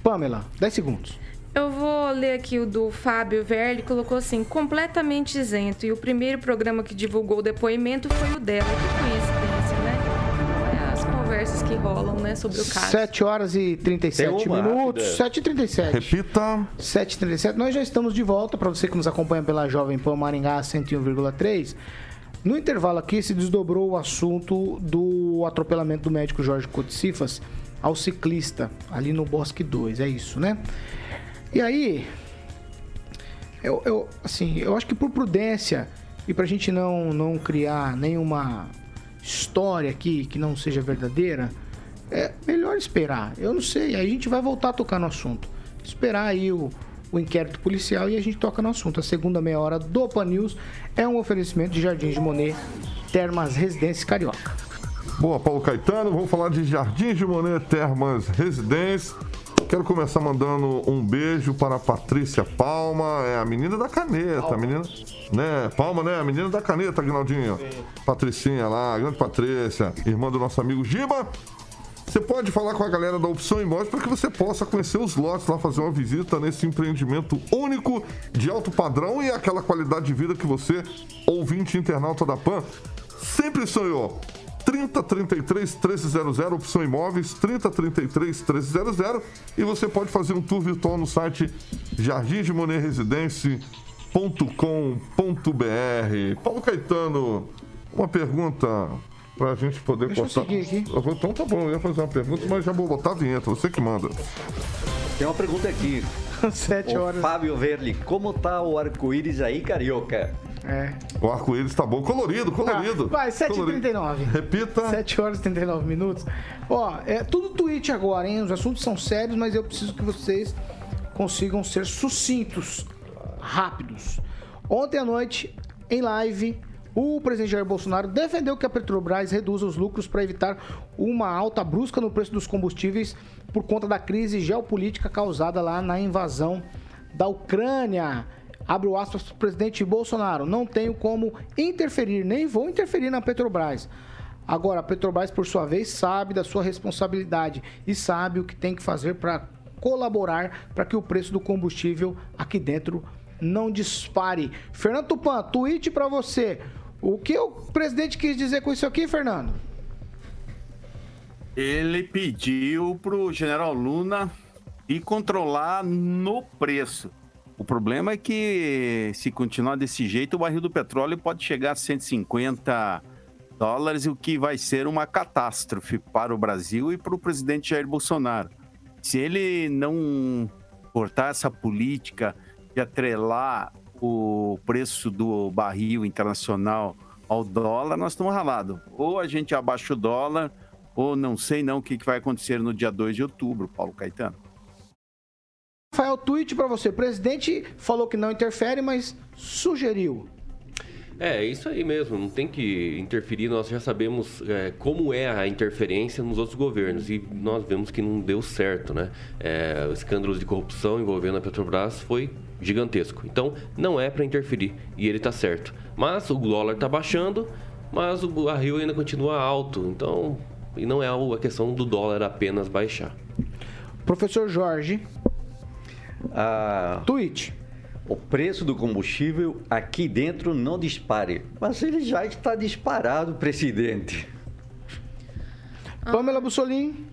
Pamela, 10 segundos. Eu vou ler aqui o do Fábio Verli, colocou assim, completamente isento. E o primeiro programa que divulgou o depoimento foi o dela. Que coincidência, né? As conversas que rolam, né, sobre o caso. 7 horas e 37 Tem uma minutos. rápida. 7 e 37. Repita. 7h37. Nós já estamos de volta. Para você que nos acompanha pela Jovem Pan Maringá 101,3. No intervalo aqui se desdobrou o assunto do atropelamento do médico Jorge Coticifas ao ciclista ali no Bosque 2. É isso, né? E aí, eu, eu, assim, eu acho que por prudência e pra gente não, não criar nenhuma história aqui que não seja verdadeira, é melhor esperar. Eu não sei, aí a gente vai voltar a tocar no assunto. Esperar aí o, o inquérito policial e a gente toca no assunto. A segunda meia hora do Pan News é um oferecimento de Jardins de Monet, Termas Residência Carioca. Boa, Paulo Caetano. Vamos falar de Jardim de Monet Termas Residência. Quero começar mandando um beijo para a Patrícia Palma, é a menina da caneta, a menina, né? Palma, né? A menina da caneta, Aguinaldinho. Patricinha lá, grande Patrícia, irmã do nosso amigo Giba. Você pode falar com a galera da Opção Imóveis para que você possa conhecer os lotes lá, fazer uma visita nesse empreendimento único, de alto padrão e aquela qualidade de vida que você, ouvinte internauta da PAN, sempre sonhou. 3033 1300, opção imóveis, 3033 1300 e você pode fazer um tour virtual no site jardimdemoneresidência.com.br. Paulo Caetano, uma pergunta para a gente poder Deixa eu cortar. seguir aqui. Eu vou- Então tá bom, eu ia fazer uma pergunta, mas já vou botar a vinheta, você que manda. Tem uma pergunta aqui. 7 O horas. Fábio Verli, como tá o arco-íris aí, carioca? É. O arco-íris tá bom, colorido, colorido. Vai, 7h39. Colorido. Repita. 7 horas e 39 minutos. Ó, é tudo tweet agora, hein? Os assuntos são sérios, mas eu preciso que vocês consigam ser sucintos, rápidos. Ontem à noite, em live, o presidente Jair Bolsonaro defendeu que a Petrobras reduza os lucros para evitar uma alta brusca no preço dos combustíveis por conta da crise geopolítica causada lá na invasão da Ucrânia. Abre o aspas para o presidente Bolsonaro. Não tenho como interferir, nem vou interferir na Petrobras. Agora, a Petrobras, por sua vez, sabe da sua responsabilidade e sabe o que tem que fazer para colaborar para que o preço do combustível aqui dentro não dispare. Fernando Tupan, tweet para você. O que o presidente quis dizer com isso aqui, Fernando? Ele pediu pro general Luna ir controlar no preço. O problema é que se continuar desse jeito, o barril do petróleo pode chegar a 150 dólares, o que vai ser uma catástrofe para o Brasil e para o presidente Jair Bolsonaro. Se ele não cortar essa política de atrelar o preço do barril internacional ao dólar, nós estamos ralados. Ou a gente abaixa o dólar, ou não sei não o que vai acontecer no dia 2 de outubro, Paulo Caetano. Rafael, tweet para você. O presidente falou que não interfere, mas sugeriu. É, isso aí mesmo, não tem que interferir, nós já sabemos é, como é a interferência nos outros governos e nós vemos que não deu certo, né? É, os escândalos de corrupção envolvendo a Petrobras foi gigantesco, então não é para interferir e ele está certo. Mas o dólar está baixando, mas o barril ainda continua alto, então e não é a questão do dólar apenas baixar. Professor Jorge, Ah, tweet. o preço do combustível aqui dentro não dispare. Mas ele já está disparado, presidente. Pamela Bussolini.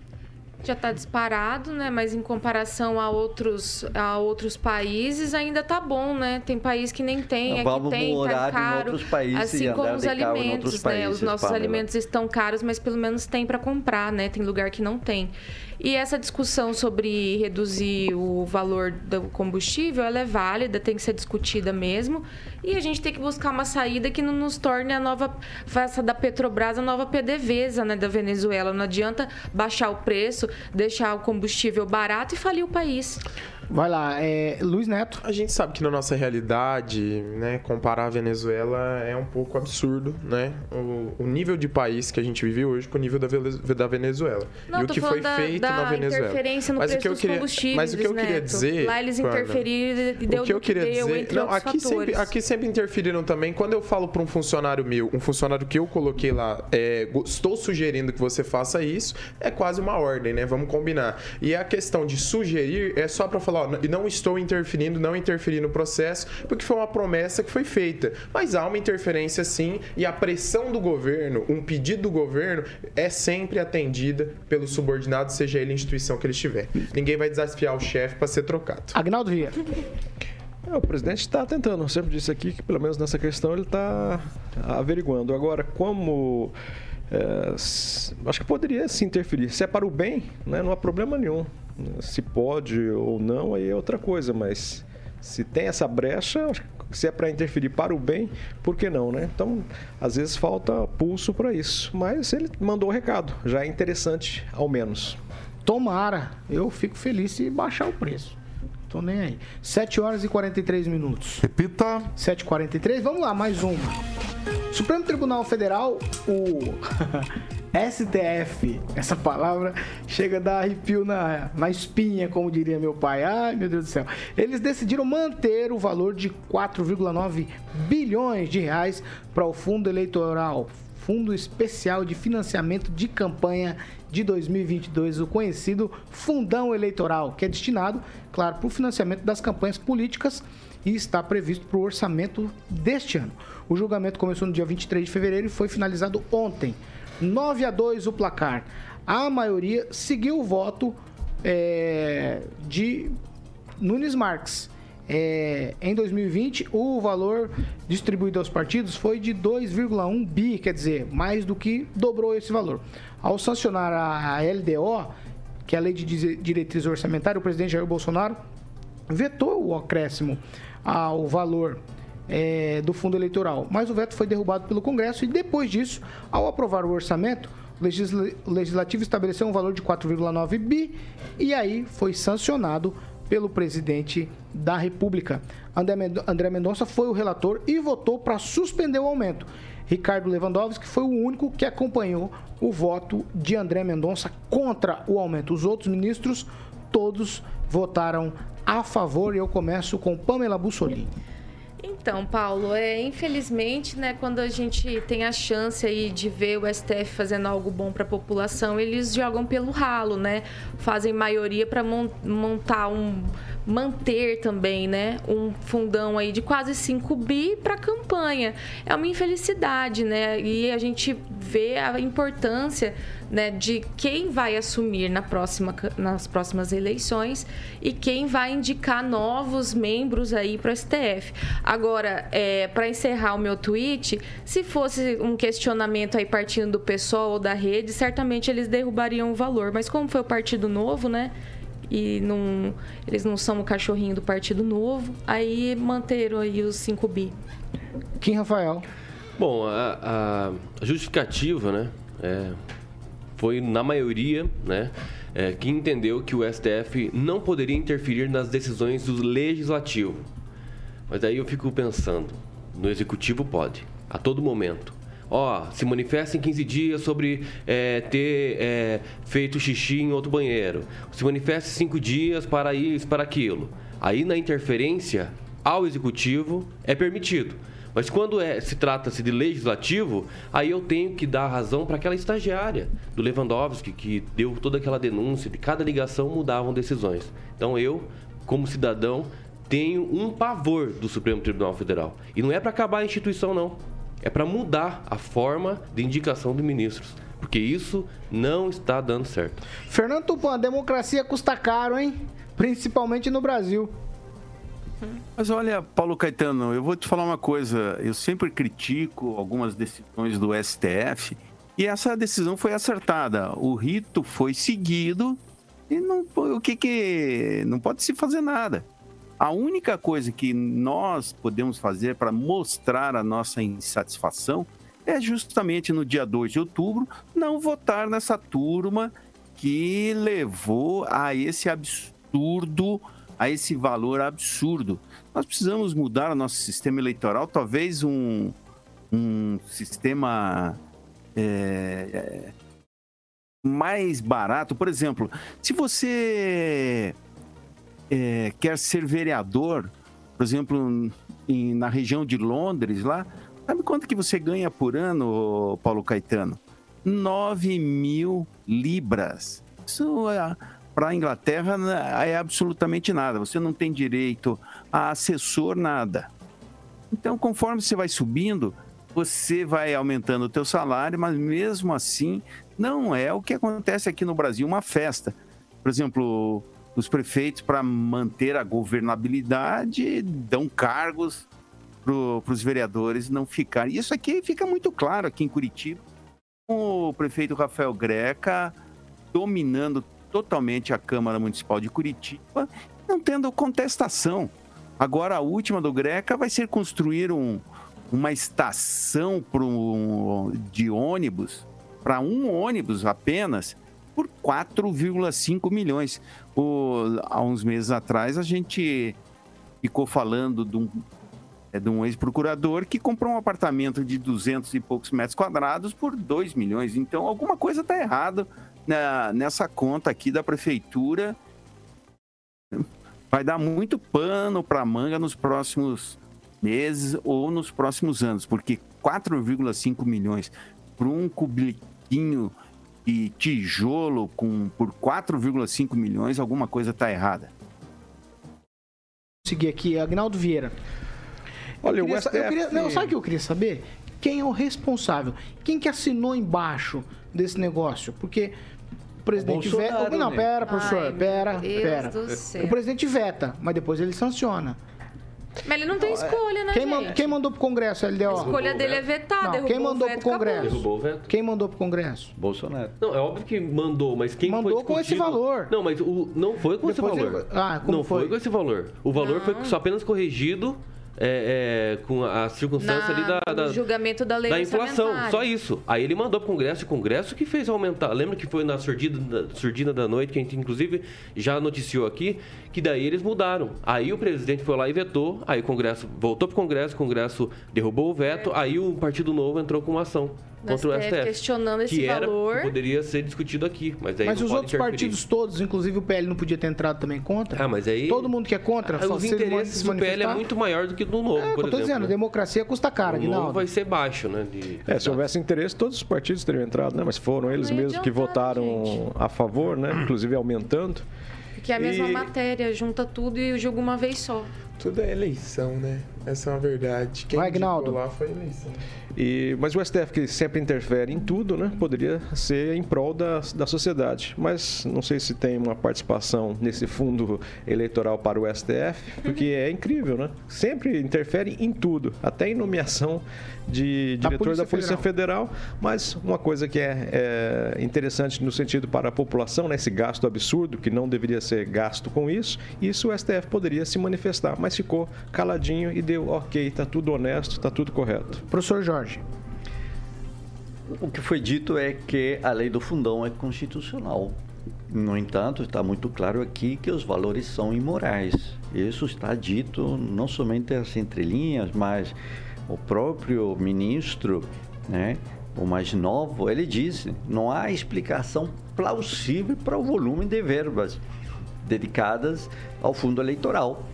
Já está disparado, né? Mas em comparação a outros, a outros países, ainda tá bom, né? Tem país que nem tem, aqui Vamos tem, tá em caro. outros países assim como os alimentos, né? países, Os nossos Pamela. alimentos estão caros, mas pelo menos tem para comprar, né? Tem lugar que não tem. E essa discussão sobre reduzir o valor do combustível, ela é válida, tem que ser discutida mesmo. E a gente tem que buscar uma saída que não nos torne a nova, faça da Petrobras a nova PDVSA, né, da Venezuela. Não adianta baixar o preço, deixar o combustível barato e falir o país. Vai lá, é, Luiz Neto. A gente sabe que na nossa realidade, né, comparar a Venezuela é um pouco absurdo, né? O, o nível de país que a gente vive hoje com o nível da, da Venezuela. Não, e o que foi da- feito da na Venezuela. interferência no mas o preço que eu queria, combustíveis, mas o que eu queria Neto. dizer, Lá eles interferiram e deu o que eu no que queria deu, dizer, não, aqui sempre, aqui sempre interferiram também. Quando eu falo para um funcionário meu, um funcionário que eu coloquei lá, é, estou sugerindo que você faça isso, é quase uma ordem, né? Vamos combinar. E a questão de sugerir é só para falar, ó, e não estou interferindo, não interferi no processo, porque foi uma promessa que foi feita. Mas há uma interferência sim, e a pressão do governo, um pedido do governo, é sempre atendida pelo subordinado, seja ele a instituição que ele estiver. Ninguém vai desafiar o chefe para ser trocado. Agnaldo Vieira. É, o presidente está tentando, eu sempre disse aqui que pelo menos nessa questão ele está averiguando. Agora, como é, acho que poderia se interferir. Se é para o bem, né, não há problema nenhum. Se pode ou não, aí é outra coisa, mas se tem essa brecha, se é para interferir para o bem, por que não, né? Então, às vezes falta pulso para isso. Mas ele mandou o recado, já é interessante, ao menos. Tomara, eu fico feliz se baixar o preço. Tô nem aí. 7 horas e 43 minutos. Repita. 7h43, vamos lá, mais uma. Supremo Tribunal Federal, o STF, essa palavra chega a dar arrepio na, na espinha, como diria meu pai. Ai, meu Deus do céu. Eles decidiram manter o valor de 4,9 bilhões de reais para o fundo eleitoral, Fundo Especial de Financiamento de Campanha de 2022, o conhecido Fundão Eleitoral, que é destinado, claro, para o financiamento das campanhas políticas e está previsto para o orçamento deste ano. O julgamento começou no dia 23 de fevereiro e foi finalizado ontem. 9 a 2 o placar. A maioria seguiu o voto é, de Nunes Marques. É, em 2020, o valor distribuído aos partidos foi de 2,1 bi, quer dizer, mais do que dobrou esse valor. Ao sancionar a LDO, que é a Lei de Diretriz Orçamentária, o presidente Jair Bolsonaro vetou o acréscimo ao valor é, do fundo eleitoral, mas o veto foi derrubado pelo Congresso e depois disso, ao aprovar o orçamento, o Legislativo estabeleceu um valor de 4,9 bi e aí foi sancionado pelo presidente da República. André Mendonça foi o relator e votou para suspender o aumento. Ricardo Lewandowski foi o único que acompanhou o voto de André Mendonça contra o aumento. Os outros ministros, todos votaram a favor. E eu começo com Pamela Bussolini. Então, Paulo, é, infelizmente, né, quando a gente tem a chance aí de ver o STF fazendo algo bom para a população, eles jogam pelo ralo, né? Fazem maioria para montar um manter também, né, um fundão aí de quase 5 bi para campanha. É uma infelicidade, né? E a gente vê a importância né, de quem vai assumir na próxima, nas próximas eleições e quem vai indicar novos membros aí para o STF. Agora, é, para encerrar o meu tweet, se fosse um questionamento aí partindo do PSOL ou da rede, certamente eles derrubariam o valor. Mas como foi o Partido Novo, né? E não, eles não são o cachorrinho do Partido Novo, aí manteram aí os 5 bi. Kim Rafael. Bom, a, a justificativa, né, é, foi na maioria, né, é, que entendeu que o STF não poderia interferir nas decisões do legislativo. Mas aí eu fico pensando, no executivo pode, a todo momento ó, se manifesta em 15 dias sobre é, ter é, feito xixi em outro banheiro. Se manifesta em 5 dias para isso, para aquilo. Aí na interferência ao executivo é permitido. Mas quando é, se trata-se de legislativo, aí eu tenho que dar razão para aquela estagiária do Lewandowski, que deu toda aquela denúncia, de cada ligação mudavam decisões. Então eu, como cidadão, tenho um pavor do Supremo Tribunal Federal. E não é para acabar a instituição, não é para mudar a forma de indicação de ministros. Porque isso não está dando certo. Fernando Tupan, democracia custa caro, hein? Principalmente no Brasil. Mas olha, Paulo Caetano, eu vou te falar uma coisa. Eu sempre critico algumas decisões do STF e essa decisão foi acertada. O rito foi seguido e não, o que que não pode se fazer nada. A única coisa que nós podemos fazer para mostrar a nossa insatisfação é justamente no dia 2 de outubro não votar nessa turma que levou a esse absurdo, a esse valor absurdo. Nós precisamos mudar o nosso sistema eleitoral, talvez um, um sistema é, é mais barato. Por exemplo, se você é, quer ser vereador, por exemplo, em, na região de Londres, lá, sabe quanto que você ganha por ano, Paulo Caetano? 9 mil libras. Isso, é, para a Inglaterra é absolutamente nada. Você não tem direito a assessor, nada. Então, conforme você vai subindo, você vai aumentando o teu salário, mas mesmo assim não é o que acontece aqui no Brasil, uma festa. Por exemplo, os prefeitos, para manter a governabilidade, dão cargos para os vereadores não ficarem. Isso aqui fica muito claro aqui em Curitiba. O prefeito Rafael Greca dominando totalmente a Câmara Municipal de Curitiba, não tendo contestação. Agora, a última do Greca vai ser construir um, uma estação pro, de ônibus, para um ônibus apenas, por 4,5 milhões. O, há uns meses atrás, a gente ficou falando de um, é, um ex-procurador que comprou um apartamento de 200 e poucos metros quadrados por 2 milhões. Então, alguma coisa está errada nessa conta aqui da prefeitura. Vai dar muito pano para manga nos próximos meses ou nos próximos anos, porque 4,5 milhões para um cubiquinho de tijolo com, por 4,5 milhões, alguma coisa está errada. Seguir aqui, Agnaldo Vieira. Olha, eu queria, o STF... eu queria, não, sabe o que eu queria saber? Quem é o responsável? Quem que assinou embaixo desse negócio? Porque o presidente veta. Não, né? pera, professor, Ai, pera, pera. O presidente veta, mas depois ele sanciona. Mas ele não tem escolha, né, quem, gente? quem mandou pro Congresso, LDO? A escolha dele é vetar, não, Quem mandou pro Congresso? Derrubou o veto. Quem mandou pro Congresso? Bolsonaro. Não, é óbvio que mandou, mas quem mandou foi com esse valor. Não, mas o, não foi com Depois esse valor. Ele... Ah, como não foi? foi com esse valor. O valor não. foi só apenas corrigido é, é, com a circunstância Na, ali da, da, julgamento da lei da inflação, só isso. Aí ele mandou para o Congresso, e o Congresso que fez aumentar. Lembra que foi na surdina, surdina da noite, que a gente inclusive já noticiou aqui, que daí eles mudaram. Aí o presidente foi lá e vetou, aí o Congresso voltou para o Congresso, o Congresso derrubou o veto, é. aí o Partido Novo entrou com uma ação contra o STF. questionando esse que era, valor. Que poderia ser discutido aqui, mas aí Mas não os pode outros interferir. partidos todos, inclusive o PL não podia ter entrado também contra? Ah, mas aí Todo mundo que é contra, ah, só os se interesses se do PL é muito maior do que do Novo, É, por eu tô exemplo. dizendo, né? democracia custa caro, o Novo vai ser baixo, né? De... É, se houvesse interesse, todos os partidos teriam entrado, né? Mas foram eles ia mesmos que votaram gente. a favor, né? Inclusive aumentando. Porque é a mesma E- matéria, junta tudo e julga uma vez só. Tudo é eleição, né? Essa é uma verdade. Quem Vai, Agnaldo. lá foi eleição. E, mas o STF, que sempre interfere em tudo, né, poderia ser em prol da, da sociedade. Mas não sei se tem uma participação nesse fundo eleitoral para o STF, porque é incrível, né? Sempre interfere em tudo, até em nomeação de diretor Polícia da Polícia Federal. Mas uma coisa que é, é interessante no sentido para a população, né, esse gasto absurdo, que não deveria ser gasto com isso, isso o STF poderia se manifestar, mas ficou caladinho e deu, ok, está tudo honesto, está tudo correto. Professor Jorge. O que foi dito é que a lei do fundão é constitucional. No entanto, está muito claro aqui que os valores são imorais. Isso está dito não somente as entrelinhas, mas o próprio ministro, né, o mais novo, ele disse: não há explicação plausível para o volume de verbas dedicadas ao fundo eleitoral.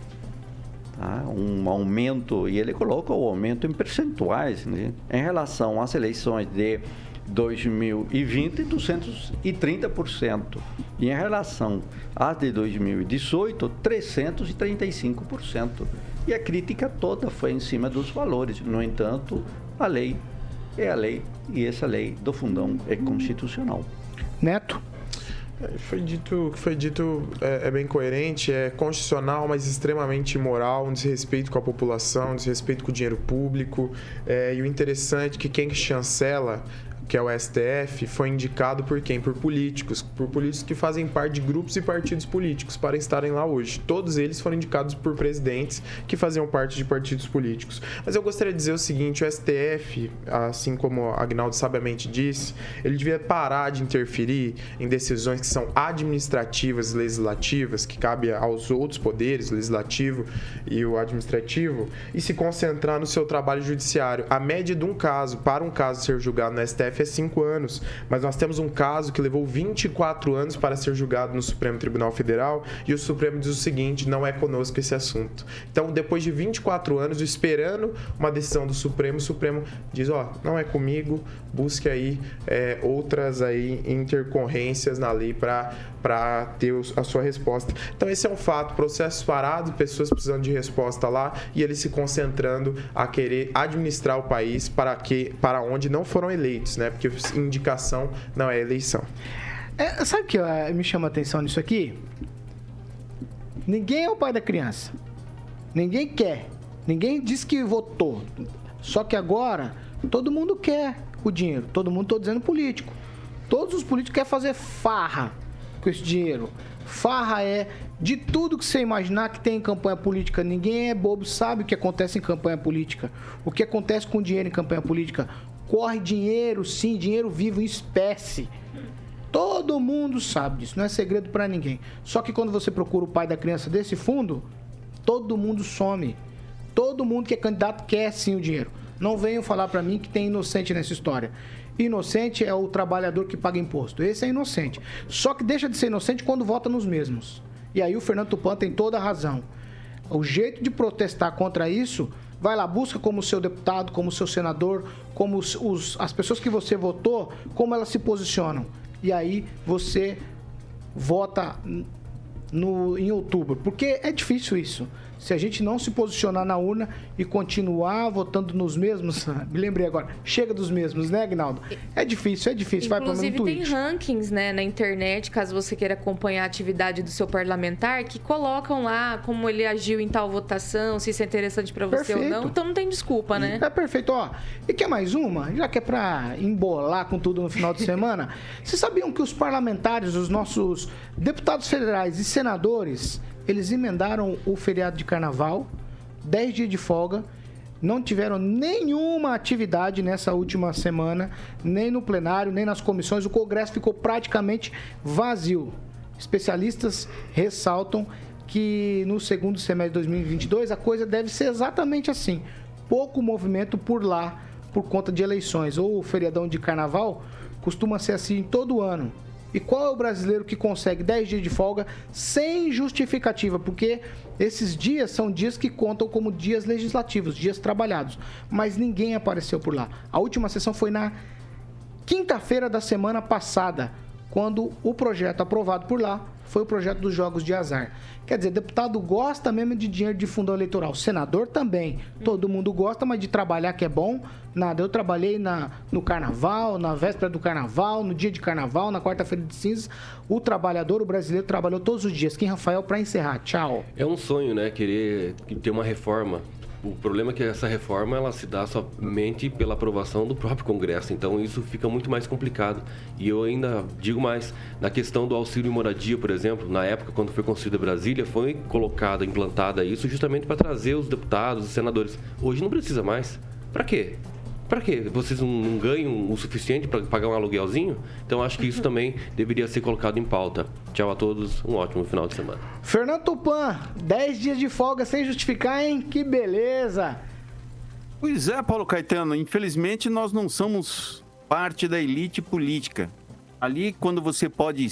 Tá? Um aumento, e ele coloca o aumento em percentuais, né? em relação às eleições de 2020, 230%. E em relação às de 2018, 335%. E a crítica toda foi em cima dos valores. No entanto, a lei é a lei e essa lei do fundão é constitucional. Neto. É, Foi dito, foi dito é, é bem coerente, é constitucional, mas extremamente imoral, um desrespeito com a população, um desrespeito com o dinheiro público. É, e o interessante é que quem chancela que é o STF, foi indicado por quem? Por políticos, por políticos que fazem parte de grupos e partidos políticos para estarem lá hoje. Todos eles foram indicados por presidentes que faziam parte de partidos políticos. Mas eu gostaria de dizer o seguinte: o STF, assim como Agnaldo sabiamente disse, ele devia parar de interferir em decisões que são administrativas e legislativas, que cabe aos outros poderes, legislativo e o administrativo, e se concentrar no seu trabalho judiciário. A média de um caso, para um caso ser julgado no STF, É 5 anos, mas nós temos um caso que levou 24 anos para ser julgado no Supremo Tribunal Federal e o Supremo diz o seguinte: não é conosco esse assunto. Então, depois de 24 anos esperando uma decisão do Supremo, o Supremo diz: ó, oh, não é comigo, busque aí é, outras aí intercorrências na lei para ter a sua resposta. Então, esse é um fato: processo parado, pessoas precisando de resposta lá e ele se concentrando a querer administrar o país para que para onde não foram eleitos, né? Porque indicação não é eleição. É, sabe o que me chama a atenção nisso aqui? Ninguém é o pai da criança. Ninguém quer. Ninguém diz que votou. Só que agora todo mundo quer o dinheiro. Todo mundo, estou dizendo político. Todos os políticos querem fazer farra com esse dinheiro. Farra é de tudo que você imaginar que tem em campanha política. Ninguém é bobo, sabe o que acontece em campanha política. O que acontece com dinheiro em campanha política? Corre dinheiro, sim, dinheiro vivo em espécie. Todo mundo sabe disso, não é segredo para ninguém. Só que quando você procura o pai da criança desse fundo, todo mundo some. Todo mundo que é candidato quer sim o dinheiro. Não venham falar para mim que tem inocente nessa história. Inocente é o trabalhador que paga imposto. Esse é inocente. Só que deixa de ser inocente quando vota nos mesmos. E aí o Fernando Tupan tem toda a razão. O jeito de protestar contra isso, vai lá, busca como seu deputado, como seu senador, como os, os, as pessoas que você votou, como elas se posicionam. E aí você vota no, em outubro. Porque é difícil isso se a gente não se posicionar na urna e continuar votando nos mesmos, me lembrei agora, chega dos mesmos, né, Agnaldo? É difícil, é difícil. Inclusive Vai tem rankings, né, na internet, caso você queira acompanhar a atividade do seu parlamentar, que colocam lá como ele agiu em tal votação, se isso é interessante para você perfeito. ou não. Então não tem desculpa, né? É perfeito. Ó, e quer mais uma? Já que é para embolar com tudo no final de semana, vocês sabiam que os parlamentares, os nossos deputados federais e senadores, eles emendaram o feriado de carnaval, 10 dias de folga, não tiveram nenhuma atividade nessa última semana, nem no plenário, nem nas comissões. O Congresso ficou praticamente vazio. Especialistas ressaltam que no segundo semestre de 2022 a coisa deve ser exatamente assim. Pouco movimento por lá por conta de eleições. Ou o feriadão de carnaval costuma ser assim todo ano. E qual é o brasileiro que consegue 10 dias de folga sem justificativa? Porque esses dias são dias que contam como dias legislativos, dias trabalhados. Mas ninguém apareceu por lá. A última sessão foi na quinta-feira da semana passada, quando o projeto aprovado por lá foi o projeto dos jogos de azar. Quer dizer, deputado gosta mesmo de dinheiro de fundo eleitoral. Senador também. Todo mundo gosta, mas de trabalhar que é bom, nada. Eu trabalhei na, no carnaval, na véspera do carnaval, no dia de carnaval, na quarta-feira de cinzas. O trabalhador, o brasileiro, trabalhou todos os dias. Quem, Rafael, para encerrar. Tchau. É um sonho, né? Querer ter uma reforma o problema é que essa reforma ela se dá somente pela aprovação do próprio Congresso, então isso fica muito mais complicado. E eu ainda digo mais, na questão do auxílio moradia, por exemplo, na época quando foi construída Brasília, foi colocada, implantada isso justamente para trazer os deputados, os senadores. Hoje não precisa mais. Para quê? Para quê? Vocês não ganham o suficiente para pagar um aluguelzinho? Então acho que isso também deveria ser colocado em pauta. Tchau a todos, um ótimo final de semana. Fernando Tupan, 10 dias de folga sem justificar, hein? Que beleza! Pois é, Paulo Caetano, infelizmente nós não somos parte da elite política. Ali, quando você pode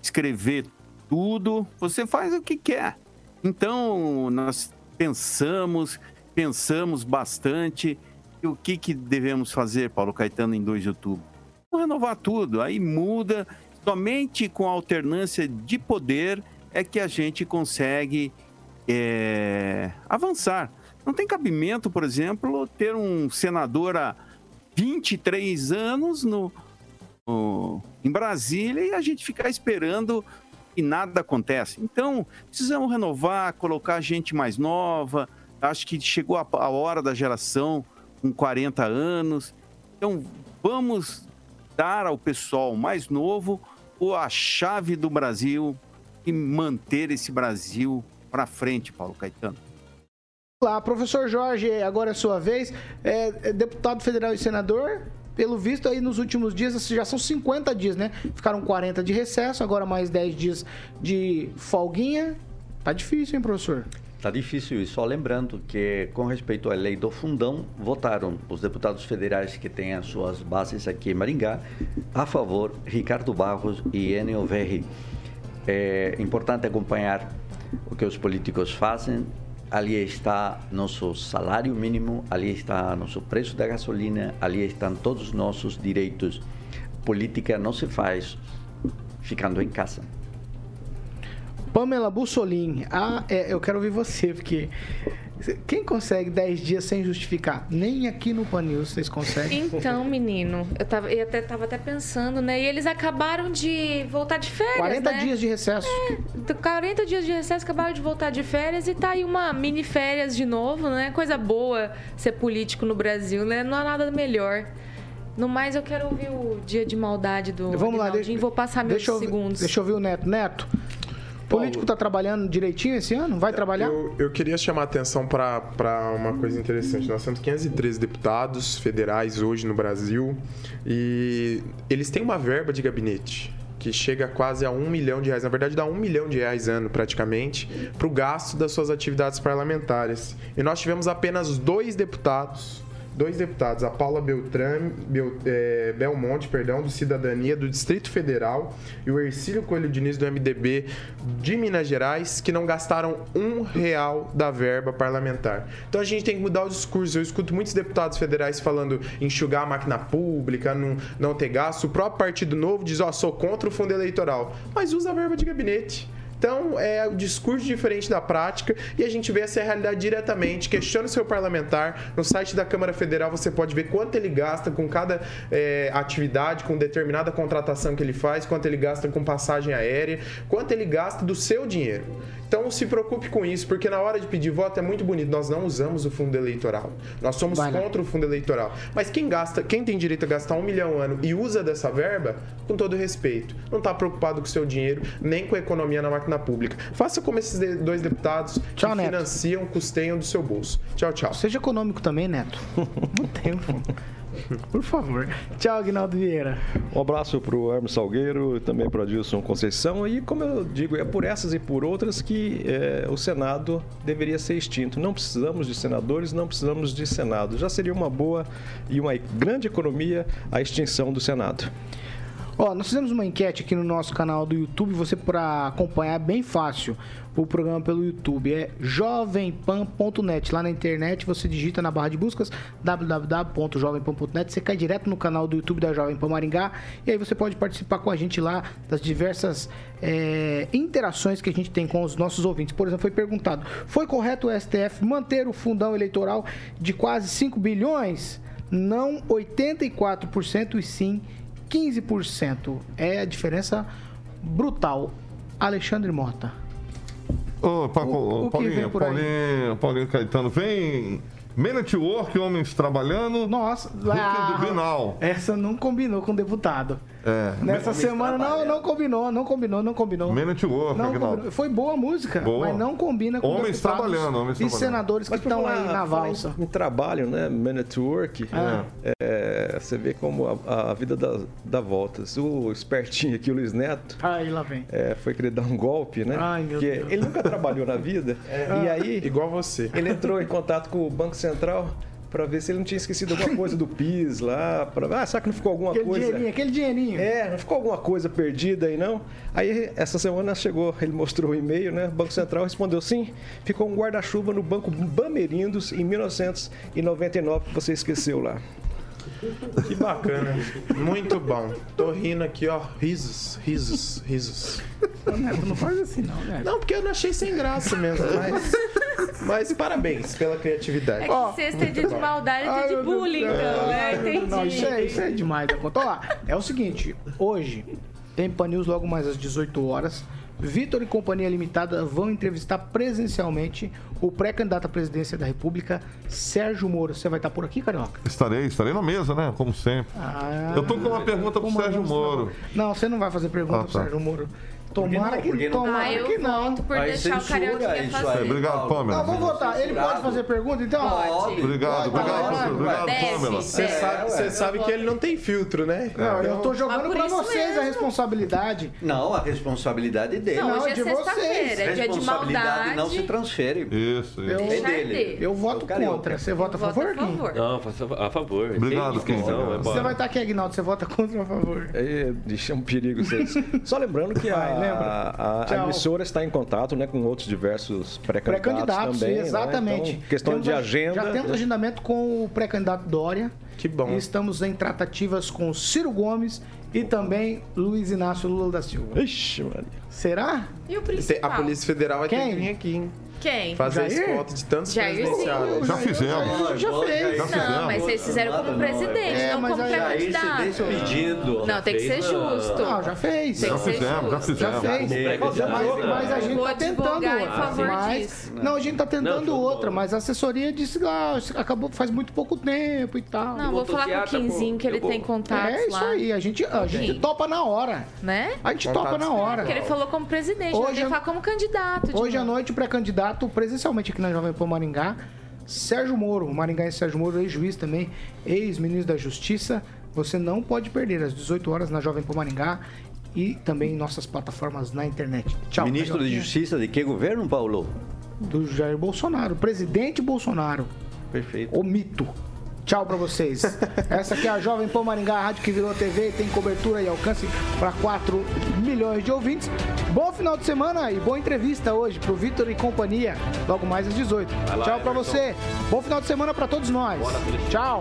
escrever tudo, você faz o que quer. Então, nós pensamos, pensamos bastante e o que, que devemos fazer, Paulo Caetano, em 2 de outubro? Renovar tudo, aí muda. Somente com a alternância de poder é que a gente consegue é, avançar. Não tem cabimento, por exemplo, ter um senador há 23 anos no, no, em Brasília e a gente ficar esperando e nada acontece. Então, precisamos renovar, colocar gente mais nova. Acho que chegou a, a hora da geração com 40 anos. Então, vamos dar ao pessoal mais novo a chave do Brasil e manter esse Brasil para frente, Paulo Caetano. Olá, professor Jorge, agora é sua vez. É, é, deputado federal e senador, pelo visto aí nos últimos dias, já são 50 dias, né? Ficaram 40 de recesso, agora mais 10 dias de folguinha. Tá difícil, hein, professor? Tá difícil isso. Só lembrando que, com respeito à lei do fundão, votaram os deputados federais que têm as suas bases aqui em Maringá a favor Ricardo Barros e Enio Verri. É importante acompanhar o que os políticos fazem. Ali está nosso salário mínimo, ali está nosso preço da gasolina, ali estão todos os nossos direitos. Política não se faz ficando em casa. Pamela Bussolini. Ah, é, eu quero ouvir você, porque quem consegue 10 dias sem justificar? Nem aqui no Panil vocês conseguem. Então, menino, eu, tava, eu até, tava até pensando, né? E eles acabaram de voltar de férias. 40 né? dias de recesso. É, 40 dias de recesso, acabaram de voltar de férias e tá aí uma mini férias de novo, né? Coisa boa ser político no Brasil, né? Não há nada melhor. No mais, eu quero ouvir o dia de maldade do Vamos lá, deixa- Vou passar meus Deixa eu, segundos. deixa eu ouvir o Neto. Neto, político tá trabalhando direitinho esse ano? Vai trabalhar? Eu, eu queria chamar a atenção para uma coisa interessante. Nós temos 513 deputados federais hoje no Brasil e eles têm uma verba de gabinete que chega quase a um milhão de reais, na verdade dá um milhão de reais ano praticamente, para o gasto das suas atividades parlamentares. E nós tivemos apenas dois deputados dois deputados, a Paula Beltrame, Bel, eh, Belmonte, perdão, do Cidadania do Distrito Federal e o Ercílio Coelho Diniz do MDB de Minas Gerais, que não gastaram um real da verba parlamentar. Então a gente tem que mudar o discurso. Eu escuto muitos deputados federais falando enxugar a máquina pública, não, não ter gasto. O próprio Partido Novo diz, ó, sou contra o fundo eleitoral, mas usa a verba de gabinete. Então, é o discurso diferente da prática e a gente vê essa realidade diretamente. Questione o seu parlamentar. No site da Câmara Federal você pode ver quanto ele gasta com cada é, atividade, com determinada contratação que ele faz, quanto ele gasta com passagem aérea, quanto ele gasta do seu dinheiro. Então, se preocupe com isso, porque na hora de pedir voto é muito bonito. Nós não usamos o fundo eleitoral. Nós somos Vai lá. contra o fundo eleitoral. Mas quem gasta, quem tem direito a gastar um milhão ano e usa dessa verba, com todo respeito, não está preocupado com o seu dinheiro, nem com a economia na máquina pública. Faça como esses dois deputados Tchau, que Neto. financiam, custeiam do seu bolso. Tchau, tchau. Seja econômico também, Neto. Não tem. Por favor. Tchau, Aguinaldo Vieira. Um abraço para o Hermes Salgueiro e também para o Adilson Conceição. E, como eu digo, é por essas e por outras que eh, o Senado deveria ser extinto. Não precisamos de senadores, não precisamos de Senado. Já seria uma boa e uma grande economia a extinção do Senado. Ó, nós fizemos uma enquete aqui no nosso canal do YouTube. Você para acompanhar é bem fácil o programa pelo YouTube. É jovempan.net. Lá na internet você digita na barra de buscas www.jovempan.net. Você cai direto no canal do YouTube da Jovem Pan Maringá. E aí você pode participar com a gente lá das diversas é, interações que a gente tem com os nossos ouvintes. Por exemplo, foi perguntado: foi correto o STF manter o fundão eleitoral de quase 5 bilhões? Não 84% e sim 15%. É a diferença brutal. Alexandre Mota. Ô, Paco, O- o que Paulinho, vem por aí? Paulinho, Paulinho Caetano, vem Men at Work, homens trabalhando. Nossa, ah, do Binal. essa não combinou com o deputado. É. Nessa semana não, não combinou, não combinou, não combinou. Men at Work, Não combinou. Foi boa a música, Boa. mas não combina com Homens trabalhando, homens e trabalhando. senadores que Mas por estão aí na valsa. Em trabalho, né? Man at Work. Ah. é, você vê como a, a vida dá, dá voltas. O espertinho aqui, o Luiz Neto, Aí lá vem. é, foi querer dar um golpe, né? Ai, meu Porque Deus. ele nunca trabalhou na vida. E aí, Igual você. ele entrou em contato com o Banco Central para ver se ele não tinha esquecido alguma coisa do PIS lá. Pra, ah, será que não ficou alguma Aquele coisa? dinheirinho, aquele dinheirinho. É, não ficou alguma coisa perdida aí não? Aí essa semana chegou, ele mostrou o e-mail, né? O Banco Central respondeu sim, ficou um guarda-chuva no Banco Bamerindos em 1999 que você esqueceu lá. Que bacana. Muito bom. Tô rindo aqui, ó. Risos, risos, risos. Neto, não faz assim não, né? Não, porque eu não achei sem graça mesmo, mas. Mas parabéns pela criatividade. É que sexta é dia de maldade, é dia de bullying, então, né? Entendi. Não, isso é, isso é demais. Ó lá, é o seguinte, hoje tem Pan News logo mais às 18 horas. Vitor e Companhia Limitada vão entrevistar presencialmente o pré-candidato à presidência da República, Sérgio Moro. Você vai estar por aqui, Carioca? Estarei, estarei na mesa, né? Como sempre. Ah, Eu tô com uma pergunta pro Sérgio comandante, Moro. Não, você não vai fazer pergunta Ah, pro tá. Sérgio Moro. Tomara não? que, não? tomara Ah, que não. voto por Aí deixar o censura Carioquinha isso fazer. Obrigado, Pamela. Não, vamos votar. Ele pode fazer pergunta, então? Pode. Obrigado, obrigado. Obrigado, Pamela. Você É, sabe, você sabe que ele não tem filtro, né? Não, eu tô jogando pra vocês a responsabilidade. Não, a responsabilidade dele. Não, é de vocês. é dia de responsabilidade maldade. não se transfere. Isso, isso. Eu, Deixar dele. eu voto É contra. Você vota a favor, favor. Não, a favor. Obrigado, Kim. é Você vai estar aqui, Aguinaldo. Você vota contra ou a favor? É, deixa um perigo vocês. Só lembrando que a, lembra? a- a emissora está em contato né, com outros diversos pré-candidatos Pré-candidatos, também. né? exatamente. Então, questão Temos de agenda. Já temos agendamento com o pré-candidato Dória. Que bom. E estamos em tratativas com Ciro Gomes e também Luiz Inácio Lula da Silva. Ixi, Maria. Será? E o principal? A Polícia Federal vai ter Quem? que vir aqui, hein? Quem? Fazer Jair? esse voto de tantos Jair, sim. presidenciáveis. Já fizemos. Já fez. Já Não, fizemos. mas vocês fizeram como presidente, É, não mas como pré-candidato. Não, tem que ser justo. Não, já fez. Tem Já fizemos, já justo. Já fizemos. fez. pré-candidato. Mas, mas a gente Vou tá tentando outra. não, a gente tá tentando Não, outra, mas a assessoria disse lá, acabou faz muito pouco tempo e tal. Não, vou falar com o Quinzinho que ele tem contatos é isso aí, a gente, a gente topa na hora. Né? A gente topa na hora. Porque ele falou como presidente, eu- falar como candidato. Hoje à noite, o pré-candidato, presencialmente aqui na Jovem Pan Maringá, Sérgio Moro, o maringaense Sérgio Moro, ex-juiz também, ex-ministro da Justiça. Você não pode perder às 18 horas na Jovem Pan Maringá e também em nossas plataformas na internet. Tchau. Ministro Carioquinha. Justiça de que governo, Paulo? Do Jair Bolsonaro, presidente Bolsonaro, Perfeito. o mito. Tchau pra vocês. Essa aqui é a Jovem Pan Maringá, a rádio que virou TV, tem cobertura e alcance para 4 milhões de ouvintes. Bom final de semana e boa entrevista hoje pro Vitor e companhia, logo mais às 18. lá, Tchau pra Emerson. você. Bom final de semana pra todos nós. Tchau.